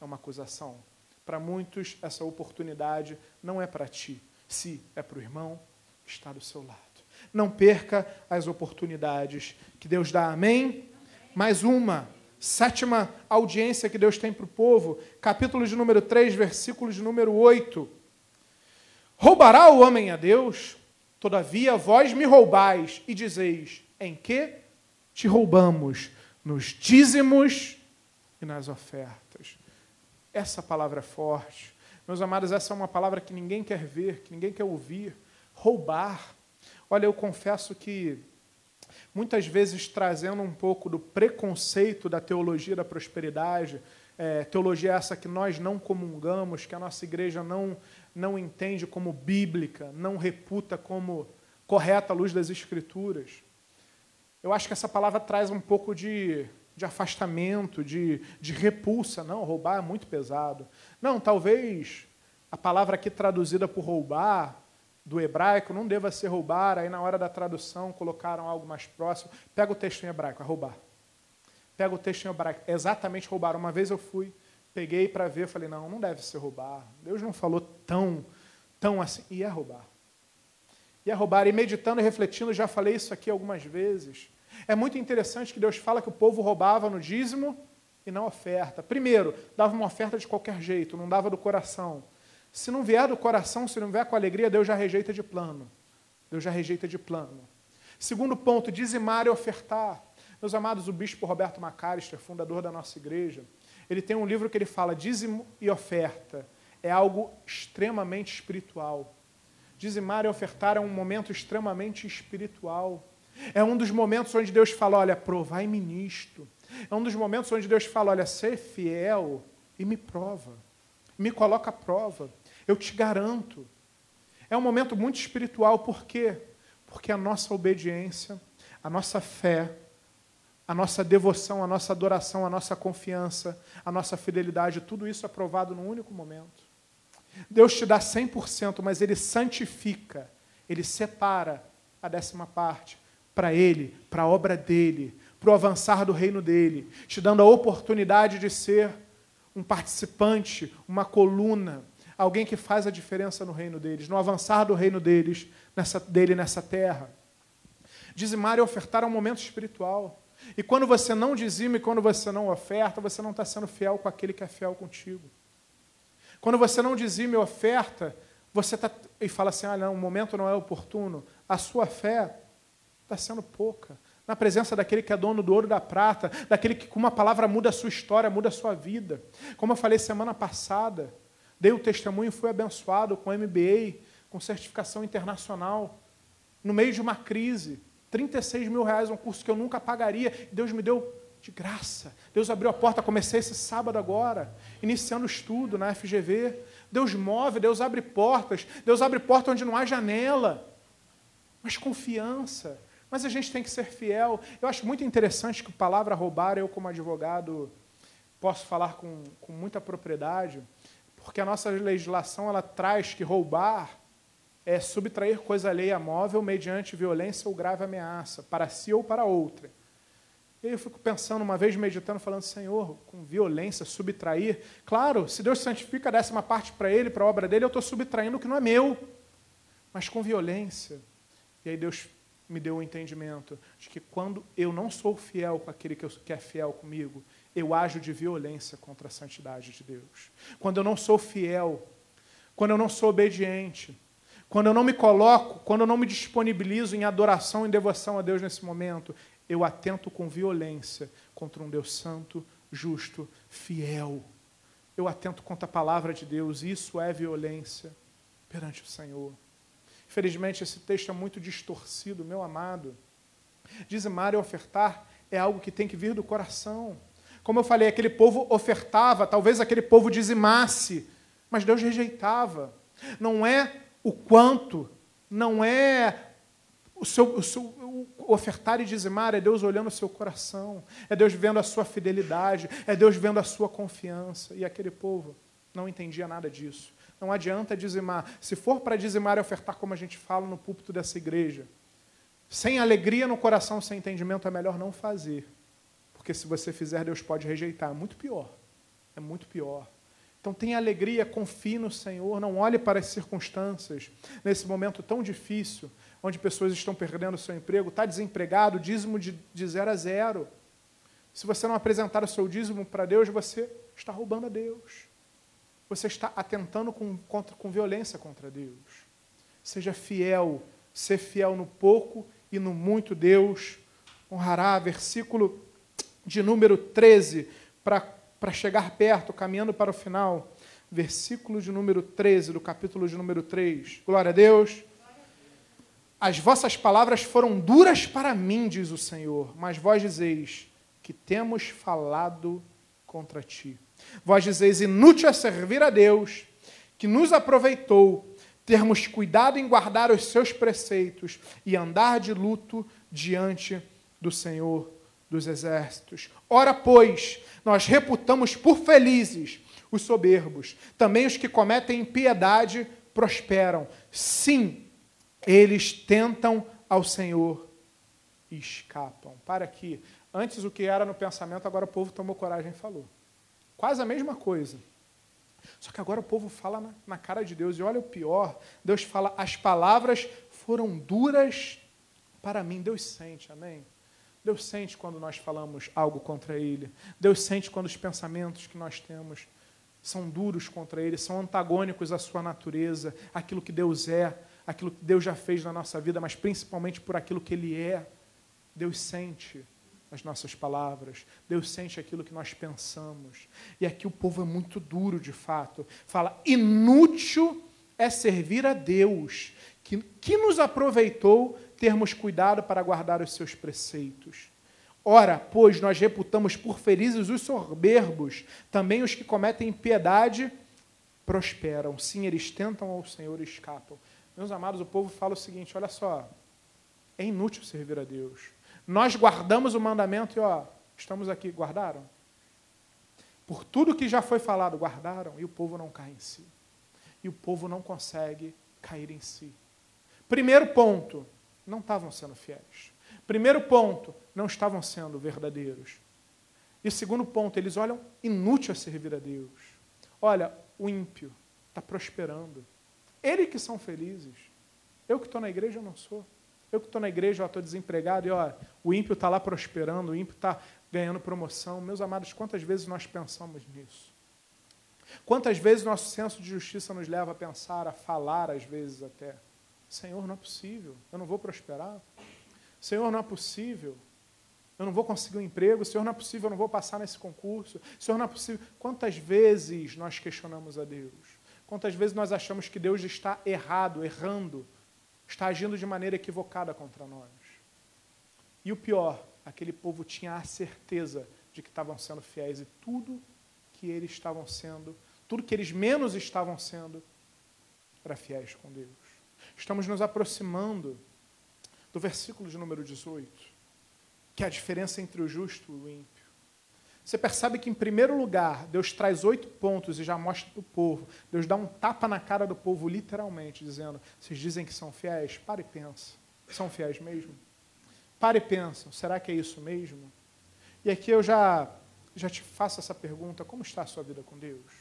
é uma acusação. Para muitos essa oportunidade não é para ti, se é para o irmão está do seu lado. Não perca as oportunidades que Deus dá. Amém? Mais uma. Sétima audiência que Deus tem para o povo, capítulo de número 3, versículo de número 8. Roubará o homem a Deus? Todavia vós me roubais e dizeis: em que te roubamos nos dízimos e nas ofertas. Essa palavra é forte. Meus amados, essa é uma palavra que ninguém quer ver, que ninguém quer ouvir. Roubar. Olha, eu confesso que muitas vezes trazendo um pouco do preconceito da teologia da prosperidade, é, teologia essa que nós não comungamos, que a nossa igreja não, não entende como bíblica, não reputa como correta à luz das Escrituras. Eu acho que essa palavra traz um pouco de, de afastamento, de, de repulsa. Não, roubar é muito pesado. Não, talvez a palavra aqui traduzida por roubar, do hebraico, não deva ser roubar, aí na hora da tradução colocaram algo mais próximo. Pega o texto em hebraico, é roubar. Pega o texto em hebraico, é exatamente roubar. Uma vez eu fui, peguei para ver, falei, não, não deve ser roubar. Deus não falou tão, tão assim. E é roubar. E é roubar. E meditando e refletindo, já falei isso aqui algumas vezes. É muito interessante que Deus fala que o povo roubava no dízimo e na oferta. Primeiro, dava uma oferta de qualquer jeito, não dava do coração. Se não vier do coração, se não vier com alegria, Deus já rejeita de plano. Deus já rejeita de plano. Segundo ponto, dizimar e ofertar. Meus amados, o bispo Roberto Macalister, fundador da nossa igreja, ele tem um livro que ele fala dízimo e oferta. É algo extremamente espiritual. Dizimar e ofertar é um momento extremamente espiritual. É um dos momentos onde Deus fala, olha, provai-me nisto. É um dos momentos onde Deus fala, olha, ser fiel e me prova. Me coloca à prova. Eu te garanto. É um momento muito espiritual, por quê? Porque a nossa obediência, a nossa fé, a nossa devoção, a nossa adoração, a nossa confiança, a nossa fidelidade, tudo isso é provado num único momento. Deus te dá 100%, mas Ele santifica, Ele separa a décima parte para Ele, para a obra dEle, para o avançar do reino dEle, te dando a oportunidade de ser um participante, uma coluna, alguém que faz a diferença no reino deles, no avançar do reino deles, nessa, dele nessa terra. Dizimar e ofertar é um momento espiritual. E quando você não dizima e quando você não oferta, você não está sendo fiel com aquele que é fiel contigo. Quando você não dizima e oferta, você está e fala assim: ah, não, o momento não é oportuno. A sua fé está sendo pouca. Na presença daquele que é dono do ouro da prata, daquele que com uma palavra muda a sua história, muda a sua vida. Como eu falei semana passada, Dei o testemunho e fui abençoado com MBA, com certificação internacional. No meio de uma crise, 36 mil reais, um curso que eu nunca pagaria. Deus me deu de graça. Deus abriu a porta, comecei esse sábado agora, iniciando o estudo na FGV. Deus move, Deus abre portas. Deus abre porta onde não há janela. Mas confiança. Mas a gente tem que ser fiel. Eu acho muito interessante que a palavra roubar, eu como advogado posso falar com, com muita propriedade. Porque a nossa legislação ela traz que roubar é subtrair coisa alheia móvel mediante violência ou grave ameaça, para si ou para outra. E eu fico pensando, uma vez meditando, falando, Senhor, com violência, subtrair. Claro, se Deus santifica a décima parte para Ele, para a obra dele, eu estou subtraindo o que não é meu. Mas com violência. E aí Deus me deu o um entendimento de que quando eu não sou fiel com aquele que é fiel comigo, eu ajo de violência contra a santidade de Deus. Quando eu não sou fiel, quando eu não sou obediente, quando eu não me coloco, quando eu não me disponibilizo em adoração e devoção a Deus nesse momento, eu atento com violência contra um Deus santo, justo, fiel. Eu atento contra a palavra de Deus, isso é violência perante o Senhor. Infelizmente, esse texto é muito distorcido, meu amado. Dizimar e ofertar é algo que tem que vir do coração. Como eu falei, aquele povo ofertava, talvez aquele povo dizimasse, mas Deus rejeitava. Não é o quanto, não é o seu, o seu o ofertar e dizimar, é Deus olhando o seu coração, é Deus vendo a sua fidelidade, é Deus vendo a sua confiança. E aquele povo não entendia nada disso. Não adianta dizimar. Se for para dizimar e ofertar como a gente fala no púlpito dessa igreja, sem alegria no coração, sem entendimento, é melhor não fazer. Porque se você fizer, Deus pode rejeitar. É muito pior. É muito pior. Então tenha alegria, confie no Senhor, não olhe para as circunstâncias. Nesse momento tão difícil, onde pessoas estão perdendo o seu emprego, está desempregado, dízimo de, de zero a zero. Se você não apresentar o seu dízimo para Deus, você está roubando a Deus. Você está atentando com, contra, com violência contra Deus. Seja fiel, ser fiel no pouco e no muito, Deus honrará. Versículo de número 13, para chegar perto, caminhando para o final. Versículo de número 13, do capítulo de número 3. Glória a Deus. As vossas palavras foram duras para mim, diz o Senhor, mas vós dizeis que temos falado contra ti. Vós dizeis: inútil é servir a Deus, que nos aproveitou termos cuidado em guardar os seus preceitos e andar de luto diante do Senhor dos exércitos. Ora, pois, nós reputamos por felizes os soberbos, também os que cometem impiedade prosperam. Sim, eles tentam ao Senhor e escapam. Para aqui. Antes o que era no pensamento, agora o povo tomou coragem e falou. Quase a mesma coisa. Só que agora o povo fala na, na cara de Deus. E olha o pior: Deus fala, as palavras foram duras para mim. Deus sente, amém? Deus sente quando nós falamos algo contra Ele. Deus sente quando os pensamentos que nós temos são duros contra Ele, são antagônicos à Sua natureza, aquilo que Deus é, aquilo que Deus já fez na nossa vida, mas principalmente por aquilo que Ele é. Deus sente as nossas palavras, Deus sente aquilo que nós pensamos. E aqui o povo é muito duro, de fato. Fala: inútil é servir a Deus, que, que nos aproveitou termos cuidado para guardar os seus preceitos. Ora, pois nós reputamos por felizes os soberbos, também os que cometem impiedade prosperam. Sim, eles tentam ao Senhor e escapam. Meus amados, o povo fala o seguinte: olha só, é inútil servir a Deus. Nós guardamos o mandamento e, ó, estamos aqui, guardaram? Por tudo que já foi falado, guardaram e o povo não cai em si. E o povo não consegue cair em si. Primeiro ponto, não estavam sendo fiéis. Primeiro ponto, não estavam sendo verdadeiros. E segundo ponto, eles olham inútil a servir a Deus. Olha, o ímpio está prosperando. Ele que são felizes. Eu que estou na igreja, eu não sou. Eu que estou na igreja, estou desempregado e ó, o ímpio está lá prosperando, o ímpio está ganhando promoção. Meus amados, quantas vezes nós pensamos nisso? Quantas vezes nosso senso de justiça nos leva a pensar, a falar, às vezes até: Senhor, não é possível, eu não vou prosperar. Senhor, não é possível, eu não vou conseguir um emprego. Senhor, não é possível, eu não vou passar nesse concurso. Senhor, não é possível. Quantas vezes nós questionamos a Deus? Quantas vezes nós achamos que Deus está errado, errando, está agindo de maneira equivocada contra nós. E o pior, aquele povo tinha a certeza de que estavam sendo fiéis e tudo que eles estavam sendo, tudo que eles menos estavam sendo, era fiéis com Deus. Estamos nos aproximando do versículo de número 18, que é a diferença entre o justo e o ímpio. Você percebe que, em primeiro lugar, Deus traz oito pontos e já mostra para o povo. Deus dá um tapa na cara do povo, literalmente, dizendo: Vocês dizem que são fiéis? Para e pensa. São fiéis mesmo? Para e pensa. Será que é isso mesmo? E aqui eu já, já te faço essa pergunta: Como está a sua vida com Deus?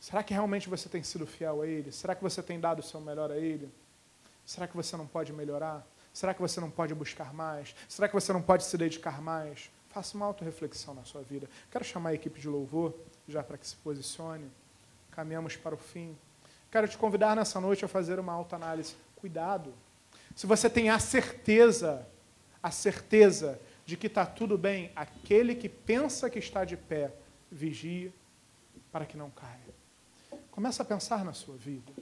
Será que realmente você tem sido fiel a Ele? Será que você tem dado o seu melhor a Ele? Será que você não pode melhorar? Será que você não pode buscar mais? Será que você não pode se dedicar mais? Faça uma autorreflexão na sua vida. Quero chamar a equipe de louvor, já para que se posicione. Caminhamos para o fim. Quero te convidar nessa noite a fazer uma autoanálise. Cuidado. Se você tem a certeza, a certeza de que está tudo bem, aquele que pensa que está de pé, vigia para que não caia. Começa a pensar na sua vida.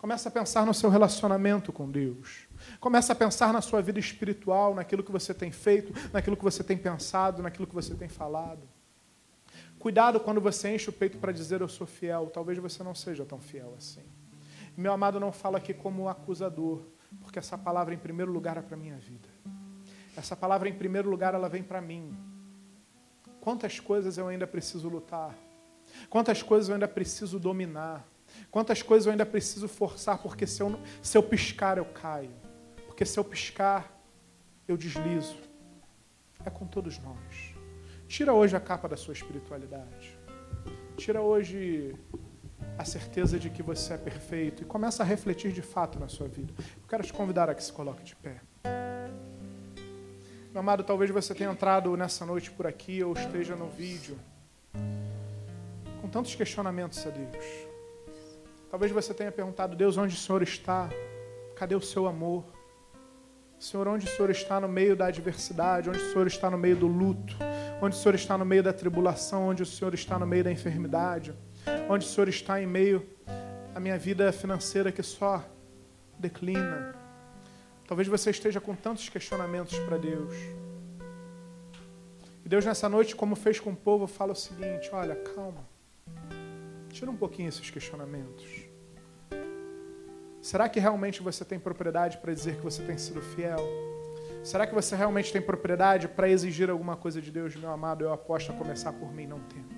Começa a pensar no seu relacionamento com Deus. Começa a pensar na sua vida espiritual, naquilo que você tem feito, naquilo que você tem pensado, naquilo que você tem falado. Cuidado quando você enche o peito para dizer eu sou fiel. Talvez você não seja tão fiel assim. Meu amado não fala aqui como acusador, porque essa palavra em primeiro lugar é para minha vida. Essa palavra em primeiro lugar ela vem para mim. Quantas coisas eu ainda preciso lutar? Quantas coisas eu ainda preciso dominar? Quantas coisas eu ainda preciso forçar, porque se eu, se eu piscar eu caio. Porque se eu piscar, eu deslizo. É com todos nós. Tira hoje a capa da sua espiritualidade. Tira hoje a certeza de que você é perfeito e começa a refletir de fato na sua vida. Eu quero te convidar a que se coloque de pé. Meu amado, talvez você tenha entrado nessa noite por aqui ou esteja no vídeo com tantos questionamentos a Deus. Talvez você tenha perguntado, Deus, onde o Senhor está? Cadê o seu amor? Senhor, onde o Senhor está no meio da adversidade? Onde o Senhor está no meio do luto? Onde o Senhor está no meio da tribulação? Onde o Senhor está no meio da enfermidade? Onde o Senhor está em meio à minha vida financeira que só declina? Talvez você esteja com tantos questionamentos para Deus. Deus nessa noite, como fez com o povo, fala o seguinte: olha, calma. Tira um pouquinho esses questionamentos. Será que realmente você tem propriedade para dizer que você tem sido fiel? Será que você realmente tem propriedade para exigir alguma coisa de Deus, meu amado? Eu aposto a começar por mim, não temos.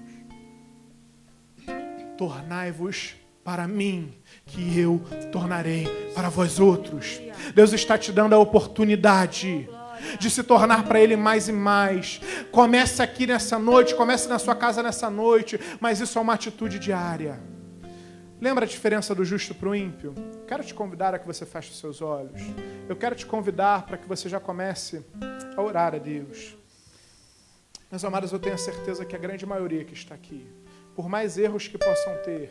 Tornai-vos para mim, que eu tornarei para vós outros. Deus está te dando a oportunidade de se tornar para Ele mais e mais. Comece aqui nessa noite, comece na sua casa nessa noite, mas isso é uma atitude diária. Lembra a diferença do justo para o ímpio? Quero te convidar a que você feche os seus olhos. Eu quero te convidar para que você já comece a orar a Deus. Meus amados, eu tenho a certeza que a grande maioria que está aqui, por mais erros que possam ter,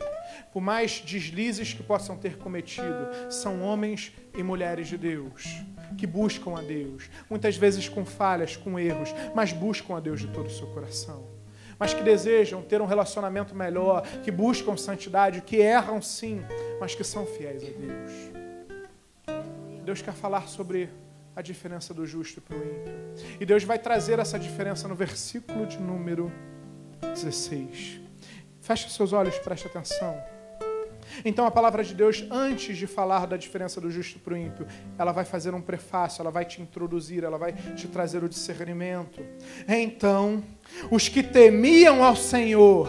por mais deslizes que possam ter cometido, são homens e mulheres de Deus, que buscam a Deus, muitas vezes com falhas, com erros, mas buscam a Deus de todo o seu coração mas que desejam ter um relacionamento melhor, que buscam santidade, que erram sim, mas que são fiéis a Deus. Deus quer falar sobre a diferença do justo para o ímpio. E Deus vai trazer essa diferença no versículo de número 16. Feche seus olhos, preste atenção. Então a palavra de Deus, antes de falar da diferença do justo para o ímpio, ela vai fazer um prefácio, ela vai te introduzir, ela vai te trazer o discernimento. Então, os que temiam ao Senhor,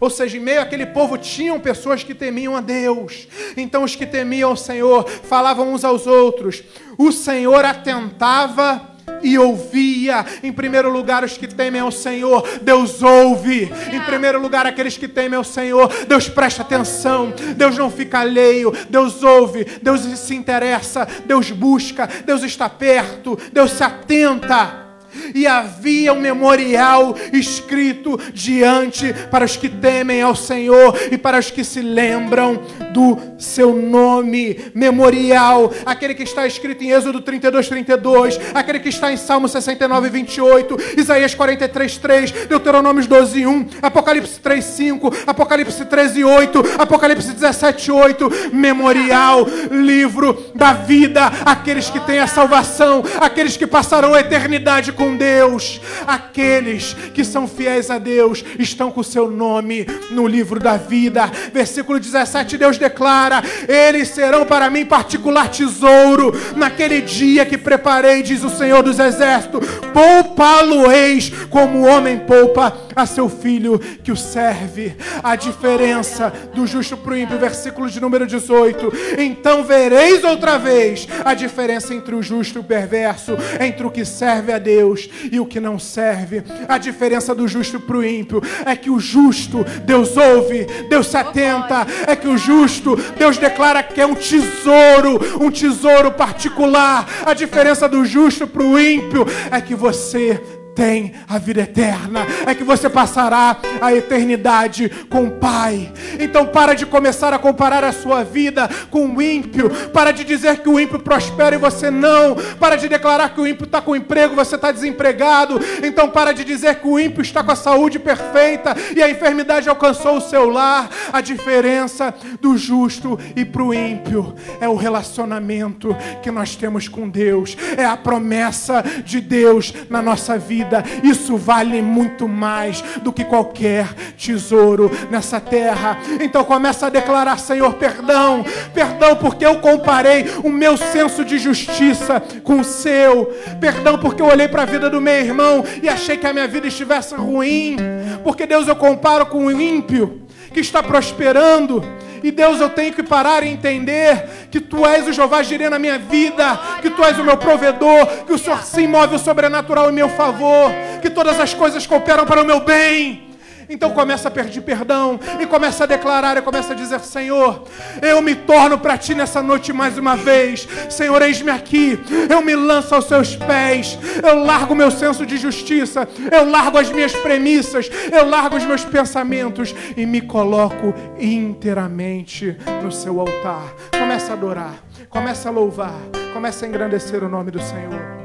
ou seja, em meio àquele povo tinham pessoas que temiam a Deus. Então os que temiam ao Senhor falavam uns aos outros. O Senhor atentava e ouvia. Em primeiro lugar, os que temem ao Senhor, Deus ouve. Em primeiro lugar, aqueles que temem ao Senhor, Deus presta atenção. Deus não fica alheio, Deus ouve, Deus se interessa, Deus busca, Deus está perto, Deus se atenta e havia um memorial escrito diante para os que temem ao Senhor e para os que se lembram do seu nome. Memorial, aquele que está escrito em Êxodo 32, 32, aquele que está em Salmo 69, 28, Isaías 43, 3, Deuteronômios 12, 1, Apocalipse 3, 5, Apocalipse 13, 8, Apocalipse 17, 8. Memorial, livro da vida, aqueles que têm a salvação, aqueles que passarão a eternidade com com Deus. Aqueles que são fiéis a Deus estão com o seu nome no livro da vida. Versículo 17, Deus declara: Eles serão para mim particular tesouro naquele dia que preparei, diz o Senhor dos Exércitos. Poupá-lo-eis como o homem poupa a seu filho que o serve. A diferença do justo para o ímpio, versículo de número 18. Então vereis outra vez a diferença entre o justo e o perverso, entre o que serve a Deus e o que não serve. A diferença do justo para o ímpio é que o justo, Deus ouve, Deus se atenta. É que o justo, Deus declara que é um tesouro, um tesouro particular. A diferença do justo para o ímpio é que você tem a vida eterna, é que você passará a eternidade com o Pai. Então para de começar a comparar a sua vida com o ímpio, para de dizer que o ímpio prospera e você não, para de declarar que o ímpio está com emprego, você está desempregado. Então para de dizer que o ímpio está com a saúde perfeita e a enfermidade alcançou o seu lar. A diferença do justo e para o ímpio é o relacionamento que nós temos com Deus, é a promessa de Deus na nossa vida vida, isso vale muito mais do que qualquer tesouro nessa terra. Então começa a declarar, Senhor, perdão, perdão porque eu comparei o meu senso de justiça com o seu. Perdão porque eu olhei para a vida do meu irmão e achei que a minha vida estivesse ruim. Porque Deus eu comparo com o ímpio que está prosperando. E Deus, eu tenho que parar e entender que Tu és o Jeová Jireh na minha vida, que Tu és o meu provedor, que o Senhor se move o sobrenatural em meu favor, que todas as coisas cooperam para o meu bem. Então começa a pedir perdão e começa a declarar e começa a dizer: Senhor, eu me torno para ti nessa noite mais uma vez. Senhor, eis-me aqui. Eu me lanço aos seus pés. Eu largo meu senso de justiça. Eu largo as minhas premissas. Eu largo os meus pensamentos e me coloco inteiramente no seu altar. Começa a adorar. Começa a louvar. Começa a engrandecer o nome do Senhor.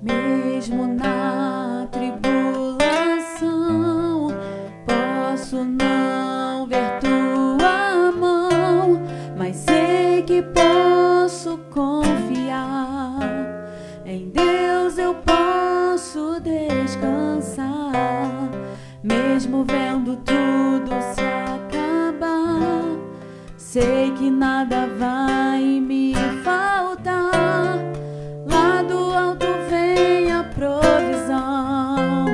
Mesmo na mesmo vendo tudo se acabar, sei que nada vai me faltar. Lá do alto vem a provisão.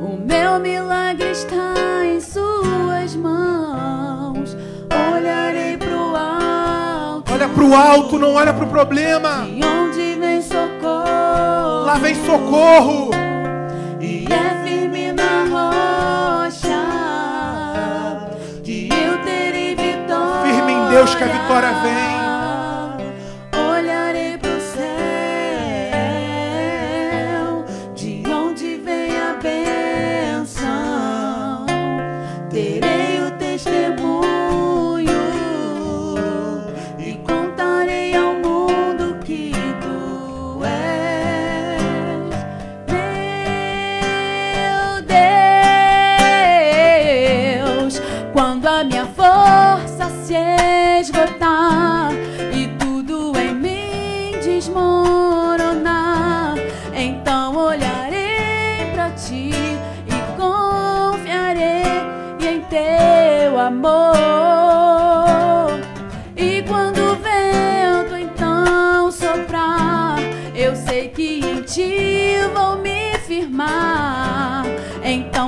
O meu milagre está em suas mãos. Olharei pro alto. Olha pro alto, não olha pro problema. De onde vem socorro? Lá vem socorro. E é Deus que a vitória vem.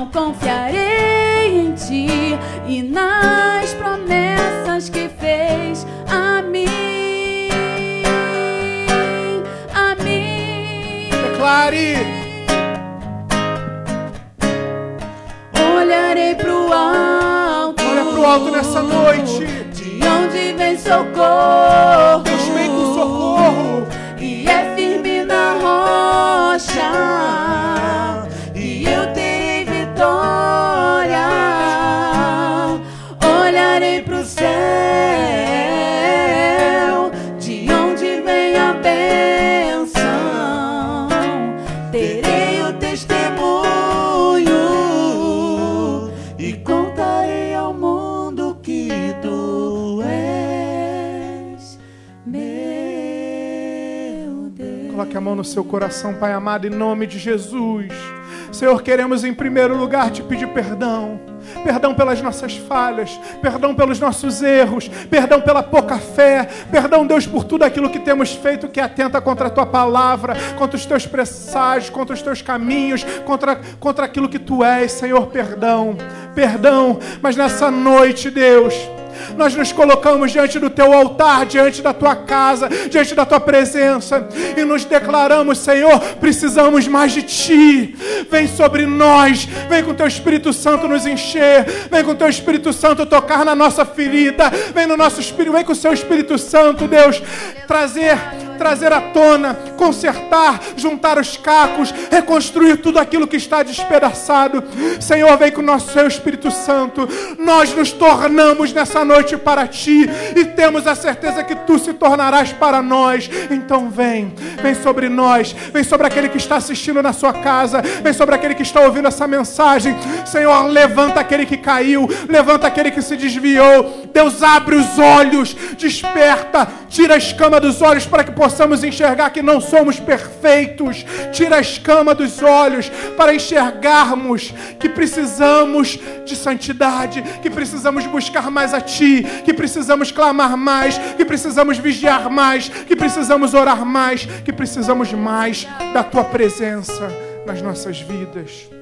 Então confiarei em ti e nas promessas que fez a mim. A mim. Declare. Olharei pro alto. Olha pro alto nessa noite. De onde vem socorro? A mão no seu coração, Pai amado, em nome de Jesus. Senhor, queremos em primeiro lugar te pedir perdão. Perdão pelas nossas falhas, perdão pelos nossos erros, perdão pela pouca fé, perdão, Deus, por tudo aquilo que temos feito que atenta contra a tua palavra, contra os teus presságios, contra os teus caminhos, contra, contra aquilo que tu és, Senhor, perdão, perdão, mas nessa noite, Deus, nós nos colocamos diante do teu altar, diante da tua casa, diante da tua presença e nos declaramos, Senhor, precisamos mais de ti. Vem sobre nós, vem com teu Espírito Santo nos encher, vem com teu Espírito Santo tocar na nossa ferida, vem no nosso espírito, vem com o seu Espírito Santo, Deus, trazer trazer à tona, consertar, juntar os cacos, reconstruir tudo aquilo que está despedaçado. Senhor, vem com o nosso seu Espírito Santo. Nós nos tornamos nessa noite para ti e temos a certeza que tu se tornarás para nós. Então vem, vem sobre nós, vem sobre aquele que está assistindo na sua casa, vem sobre aquele que está ouvindo essa mensagem. Senhor, levanta aquele que caiu, levanta aquele que se desviou. Deus abre os olhos, desperta, tira a escama dos olhos para que possamos enxergar que não somos perfeitos. Tira a escama dos olhos para enxergarmos que precisamos de santidade, que precisamos buscar mais a Ti, que precisamos clamar mais, que precisamos vigiar mais, que precisamos orar mais, que precisamos mais da Tua presença nas nossas vidas.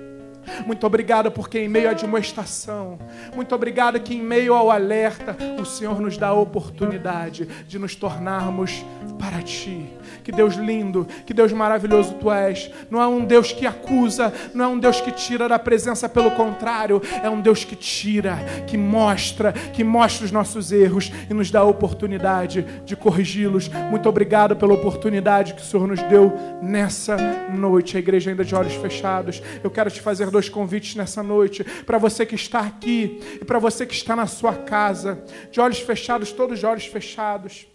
Muito obrigado porque em meio à admoestação, muito obrigado que em meio ao alerta, o Senhor nos dá a oportunidade de nos tornarmos para Ti. Que Deus lindo, que Deus maravilhoso Tu és. Não é um Deus que acusa, não é um Deus que tira da presença, pelo contrário, é um Deus que tira, que mostra, que mostra os nossos erros e nos dá a oportunidade de corrigi-los. Muito obrigado pela oportunidade que o Senhor nos deu nessa noite. A igreja ainda de olhos fechados. Eu quero te fazer dois convites nessa noite. Para você que está aqui e para você que está na sua casa. De olhos fechados, todos de olhos fechados.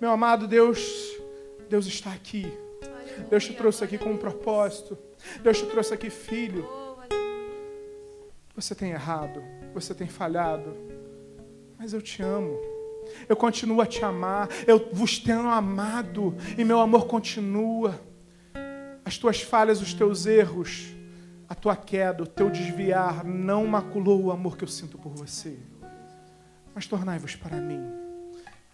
Meu amado Deus, Deus está aqui. Deus te trouxe aqui com um propósito. Deus te trouxe aqui, filho. Você tem errado, você tem falhado, mas eu te amo. Eu continuo a te amar, eu vos tenho amado e meu amor continua. As tuas falhas, os teus erros a tua queda, o teu desviar não maculou o amor que eu sinto por você. Mas tornai-vos para mim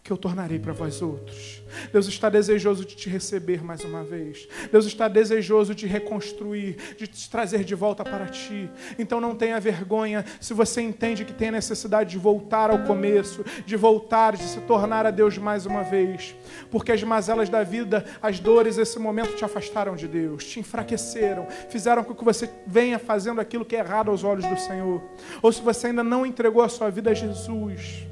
que eu tornarei para vós outros. Deus está desejoso de te receber mais uma vez. Deus está desejoso de reconstruir, de te trazer de volta para ti. Então não tenha vergonha se você entende que tem a necessidade de voltar ao começo, de voltar, de se tornar a Deus mais uma vez. Porque as mazelas da vida, as dores, esse momento te afastaram de Deus, te enfraqueceram, fizeram com que você venha fazendo aquilo que é errado aos olhos do Senhor. Ou se você ainda não entregou a sua vida a Jesus,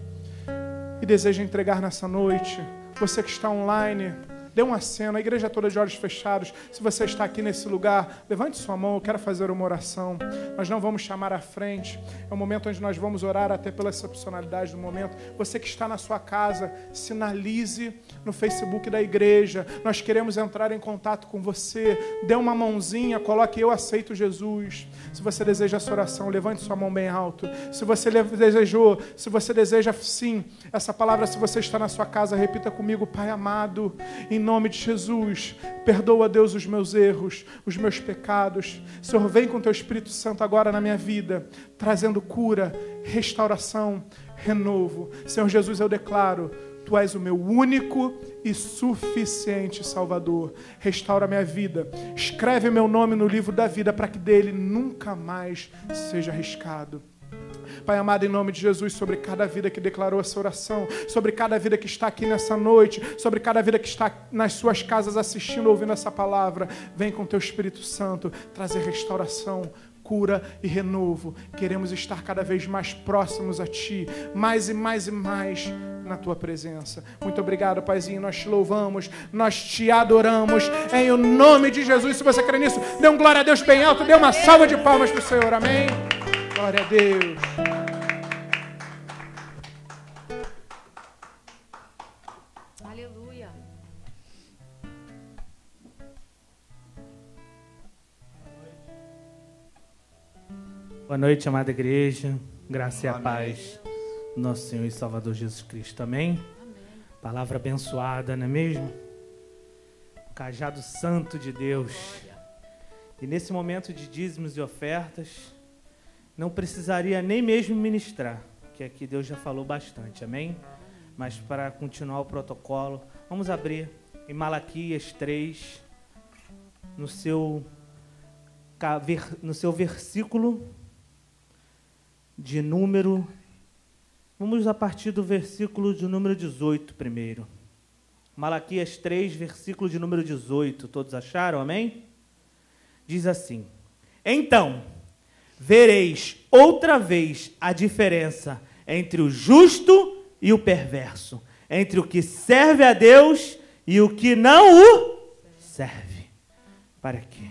e deseja entregar nessa noite, você que está online, Dê um aceno, a igreja toda de olhos fechados. Se você está aqui nesse lugar, levante sua mão, eu quero fazer uma oração. Nós não vamos chamar à frente. É um momento onde nós vamos orar até pela excepcionalidade do momento. Você que está na sua casa, sinalize no Facebook da igreja. Nós queremos entrar em contato com você. Dê uma mãozinha, coloque eu aceito Jesus. Se você deseja essa oração, levante sua mão bem alto. Se você desejou, se você deseja sim, essa palavra, se você está na sua casa, repita comigo, Pai amado, em nome de Jesus, perdoa, Deus, os meus erros, os meus pecados. Senhor, vem com teu Espírito Santo agora na minha vida, trazendo cura, restauração, renovo. Senhor Jesus, eu declaro, tu és o meu único e suficiente Salvador. Restaura minha vida. Escreve meu nome no livro da vida para que dele nunca mais seja arriscado. Pai amado, em nome de Jesus, sobre cada vida que declarou essa oração, sobre cada vida que está aqui nessa noite, sobre cada vida que está nas suas casas assistindo, ouvindo essa palavra, vem com teu Espírito Santo trazer restauração, cura e renovo. Queremos estar cada vez mais próximos a Ti, mais e mais e mais na Tua presença. Muito obrigado, Paizinho. Nós te louvamos, nós te adoramos. Em o nome de Jesus, se você crê nisso, dê um glória a Deus bem alto, dê uma salva de palmas para o Senhor. Amém. Glória a Deus. Aleluia. Boa noite, amada igreja. Graça e a paz do nosso Senhor e Salvador Jesus Cristo. Amém? Palavra abençoada, não é mesmo? Cajado santo de Deus. E nesse momento de dízimos e ofertas, não precisaria nem mesmo ministrar, que aqui Deus já falou bastante, amém? Mas para continuar o protocolo, vamos abrir em Malaquias 3, no seu, no seu versículo de número. Vamos a partir do versículo de número 18 primeiro. Malaquias 3, versículo de número 18. Todos acharam? Amém? Diz assim: Então vereis outra vez a diferença entre o justo e o perverso, entre o que serve a Deus e o que não o serve. Para quê?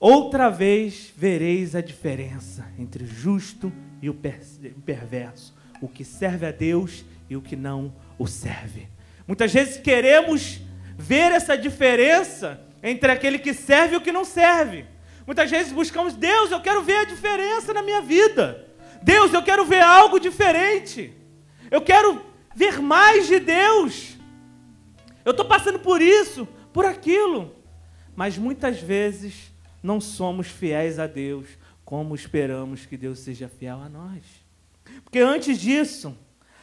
Outra vez vereis a diferença entre o justo e o perverso, o que serve a Deus e o que não o serve. Muitas vezes queremos ver essa diferença entre aquele que serve e o que não serve. Muitas vezes buscamos, Deus, eu quero ver a diferença na minha vida. Deus, eu quero ver algo diferente. Eu quero ver mais de Deus. Eu estou passando por isso, por aquilo. Mas muitas vezes não somos fiéis a Deus como esperamos que Deus seja fiel a nós. Porque antes disso,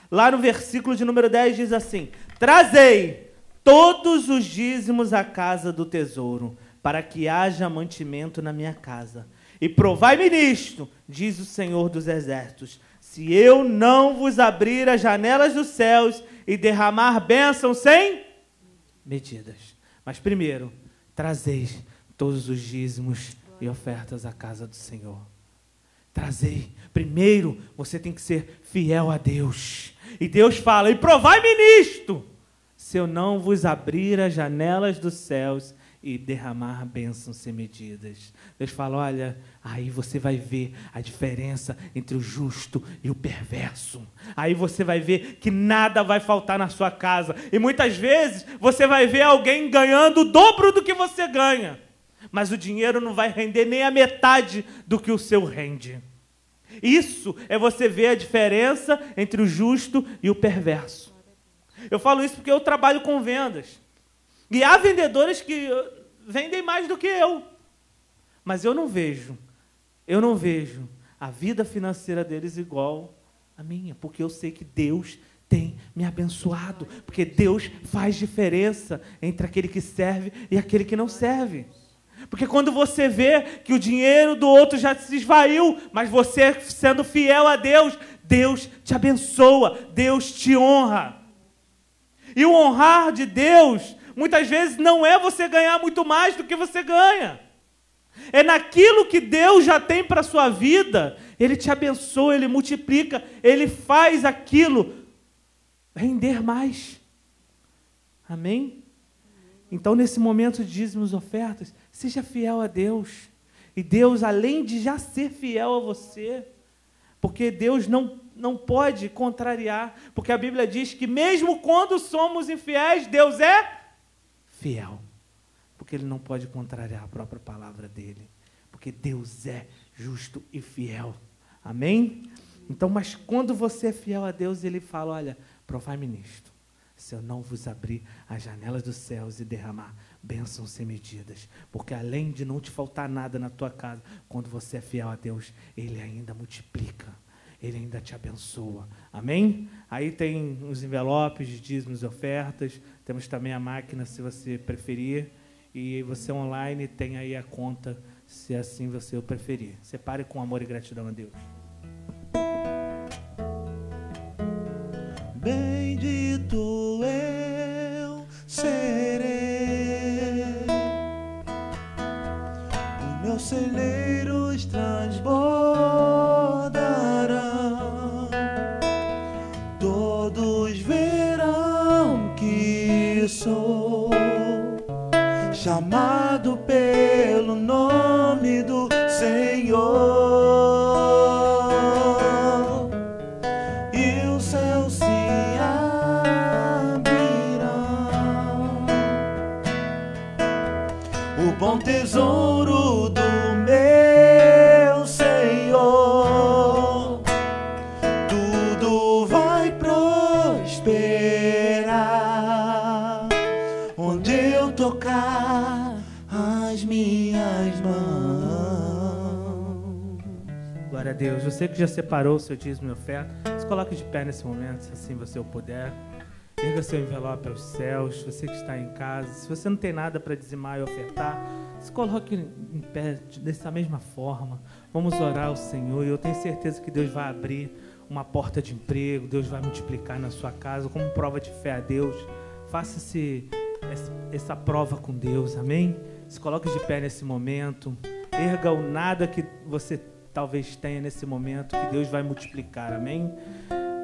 lá no versículo de número 10 diz assim: Trazei todos os dízimos à casa do tesouro para que haja mantimento na minha casa. E provai-me nisto, diz o Senhor dos Exércitos, se eu não vos abrir as janelas dos céus e derramar bênçãos sem medidas. Mas primeiro, trazeis todos os dízimos e ofertas à casa do Senhor. Trazei. Primeiro, você tem que ser fiel a Deus. E Deus fala: e provai-me nisto, se eu não vos abrir as janelas dos céus e derramar bênçãos sem medidas. Deus fala: olha, aí você vai ver a diferença entre o justo e o perverso. Aí você vai ver que nada vai faltar na sua casa. E muitas vezes você vai ver alguém ganhando o dobro do que você ganha. Mas o dinheiro não vai render nem a metade do que o seu rende. Isso é você ver a diferença entre o justo e o perverso. Eu falo isso porque eu trabalho com vendas. E há vendedores que vendem mais do que eu. Mas eu não vejo, eu não vejo a vida financeira deles igual a minha, porque eu sei que Deus tem me abençoado, porque Deus faz diferença entre aquele que serve e aquele que não serve. Porque quando você vê que o dinheiro do outro já se esvaiu, mas você sendo fiel a Deus, Deus te abençoa, Deus te honra. E o honrar de Deus, muitas vezes, não é você ganhar muito mais do que você ganha. É naquilo que Deus já tem para a sua vida, Ele te abençoa, Ele multiplica, Ele faz aquilo render mais. Amém? Então, nesse momento de dízimos ofertas, seja fiel a Deus. E Deus, além de já ser fiel a você, porque Deus não, não pode contrariar, porque a Bíblia diz que mesmo quando somos infiéis, Deus é fiel. Porque Ele não pode contrariar a própria palavra dele. Porque Deus é justo e fiel. Amém? Então, mas quando você é fiel a Deus, Ele fala: olha, provai-me nisto, se eu não vos abrir as janelas dos céus e derramar bênçãos sem medidas. Porque além de não te faltar nada na tua casa, quando você é fiel a Deus, Ele ainda multiplica. Ele ainda te abençoa. Amém? Aí tem os envelopes de dízimos e ofertas. Temos também a máquina, se você preferir. E você online tem aí a conta, se assim você o preferir. Separe com amor e gratidão a Deus. Bendito eu serei, os meus celeiros transbordarão, chamado Deus. Você que já separou o seu dízimo e oferta, se coloque de pé nesse momento, se assim você o puder. Erga seu envelope aos céus. Você que está em casa, se você não tem nada para dizimar e ofertar, se coloque em pé dessa mesma forma. Vamos orar ao Senhor e eu tenho certeza que Deus vai abrir uma porta de emprego, Deus vai multiplicar na sua casa como prova de fé a Deus. Faça esse, essa, prova com Deus, amém? Se coloque de pé nesse momento. Erga o nada que você talvez tenha nesse momento, que Deus vai multiplicar, amém?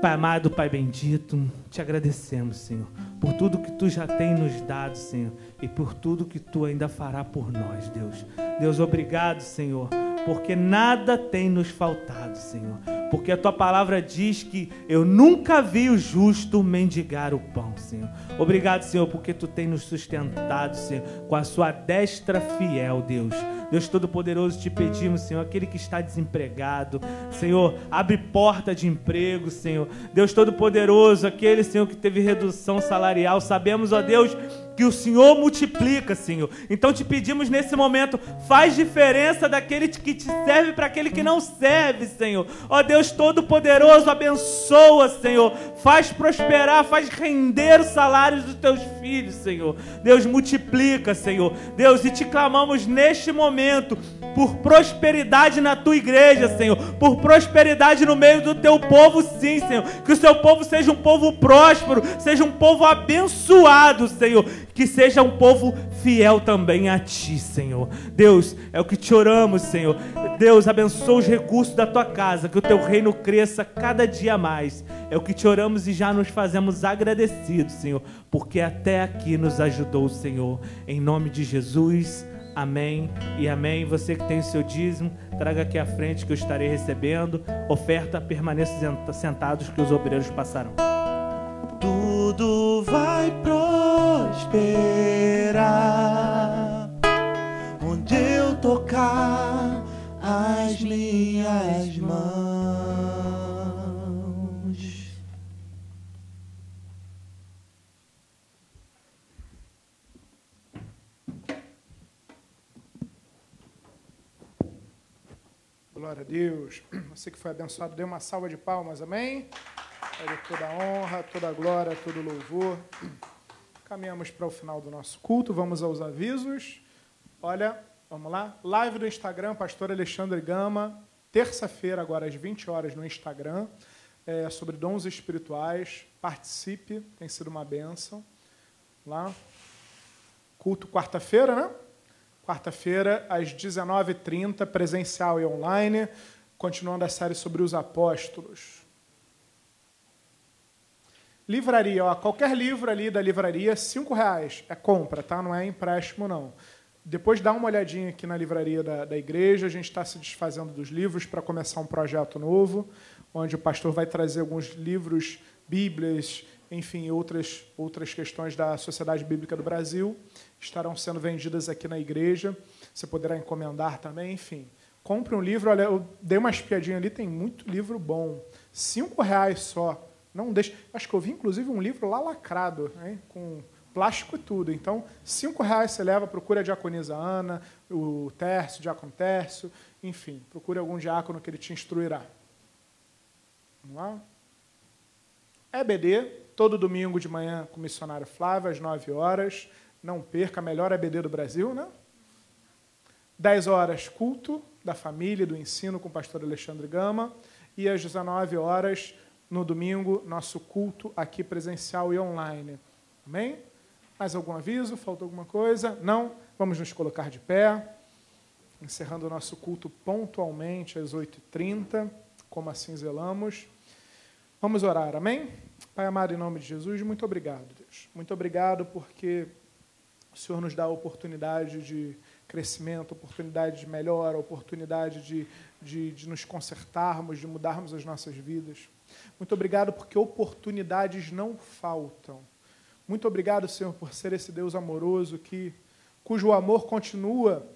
Pai amado, Pai bendito, te agradecemos, Senhor, por tudo que tu já tem nos dado, Senhor, e por tudo que tu ainda fará por nós, Deus. Deus, obrigado, Senhor, porque nada tem nos faltado, Senhor. Porque a tua palavra diz que eu nunca vi o justo mendigar o pão, Senhor. Obrigado, Senhor, porque tu tem nos sustentado, Senhor, com a sua destra fiel, Deus. Deus Todo-Poderoso, te pedimos, Senhor, aquele que está desempregado, Senhor, abre porta de emprego, Senhor. Deus Todo-Poderoso, aquele, Senhor, que teve redução salarial, sabemos, ó Deus, que o Senhor multiplica, Senhor. Então te pedimos nesse momento, faz diferença daquele que te serve para aquele que não serve, Senhor. Ó Deus Todo-Poderoso, abençoa, Senhor. Faz prosperar, faz render os dos teus filhos, Senhor. Deus multiplica, Senhor. Deus, e te clamamos neste momento por prosperidade na tua igreja, Senhor. Por prosperidade no meio do teu povo, sim, Senhor. Que o seu povo seja um povo próspero, seja um povo abençoado, Senhor que seja um povo fiel também a Ti, Senhor. Deus, é o que te oramos, Senhor. Deus, abençoa os recursos da Tua casa, que o Teu reino cresça cada dia mais. É o que te oramos e já nos fazemos agradecidos, Senhor, porque até aqui nos ajudou o Senhor. Em nome de Jesus, amém e amém. Você que tem o seu dízimo, traga aqui à frente que eu estarei recebendo. Oferta, permaneça sentados que os obreiros passarão. tudo vai prosperar onde eu tocar as minhas mãos. Glória a Deus. Você que foi abençoado, dê uma salva de palmas, amém? Ele toda a honra, toda a glória, todo o louvor. Caminhamos para o final do nosso culto, vamos aos avisos. Olha, vamos lá. Live do Instagram, pastor Alexandre Gama, terça-feira, agora às 20 horas no Instagram, é, sobre dons espirituais. Participe, tem sido uma bênção. Lá. Culto quarta-feira, né? Quarta-feira, às 19h30, presencial e online, continuando a série sobre os apóstolos. Livraria, ó, qualquer livro ali da livraria, cinco reais. É compra, tá? Não é empréstimo, não. Depois dá uma olhadinha aqui na livraria da, da igreja. A gente está se desfazendo dos livros para começar um projeto novo, onde o pastor vai trazer alguns livros, bíblias, enfim, outras, outras questões da Sociedade Bíblica do Brasil. Estarão sendo vendidas aqui na igreja. Você poderá encomendar também, enfim. Compre um livro. Olha, eu dei uma espiadinha ali, tem muito livro bom. Cinco reais só. Não deixe. Acho que eu vi, inclusive, um livro lá lacrado, hein? com plástico e tudo. Então, cinco reais você leva, procura a diaconisa Ana, o Tércio, o diácono Tércio, enfim, procure algum diácono que ele te instruirá. Vamos lá? EBD, todo domingo de manhã com o missionário Flávio, às 9 horas. Não perca, a melhor EBD do Brasil, né? 10 horas, culto da família, do ensino com o pastor Alexandre Gama. E às 19 horas, no domingo, nosso culto aqui presencial e online. Amém? Mais algum aviso? Faltou alguma coisa? Não? Vamos nos colocar de pé, encerrando o nosso culto pontualmente às 8h30, como assim zelamos. Vamos orar, amém? Pai amado, em nome de Jesus, muito obrigado, Deus. Muito obrigado porque o Senhor nos dá a oportunidade de crescimento, oportunidade de melhora, oportunidade de, de, de nos consertarmos, de mudarmos as nossas vidas. Muito obrigado porque oportunidades não faltam. Muito obrigado, Senhor, por ser esse Deus amoroso que cujo amor continua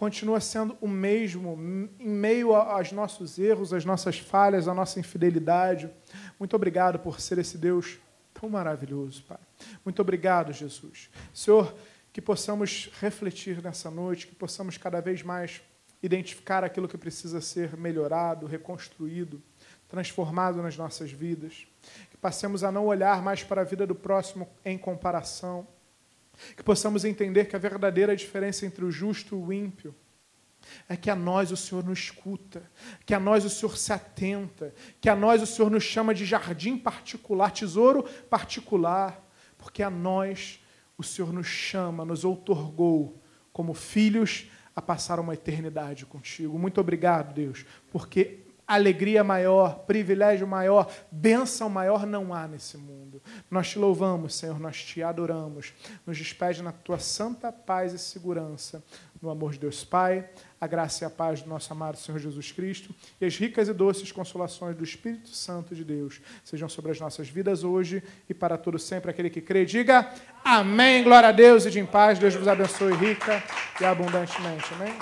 continua sendo o mesmo em meio aos nossos erros, às nossas falhas, à nossa infidelidade. Muito obrigado por ser esse Deus tão maravilhoso, Pai. Muito obrigado, Jesus. Senhor, que possamos refletir nessa noite, que possamos cada vez mais identificar aquilo que precisa ser melhorado, reconstruído transformado nas nossas vidas. Que passemos a não olhar mais para a vida do próximo em comparação. Que possamos entender que a verdadeira diferença entre o justo e o ímpio é que a nós o Senhor nos escuta, que a nós o Senhor se atenta, que a nós o Senhor nos chama de jardim particular, tesouro particular, porque a nós o Senhor nos chama, nos outorgou como filhos a passar uma eternidade contigo. Muito obrigado, Deus, porque alegria maior, privilégio maior, bênção maior não há nesse mundo. Nós te louvamos, Senhor, nós te adoramos. Nos despede na tua santa paz e segurança. No amor de Deus Pai, a graça e a paz do nosso amado Senhor Jesus Cristo e as ricas e doces consolações do Espírito Santo de Deus sejam sobre as nossas vidas hoje e para todo sempre. Aquele que crê, diga amém. Glória a Deus e de em paz. Deus vos abençoe rica e abundantemente. Amém.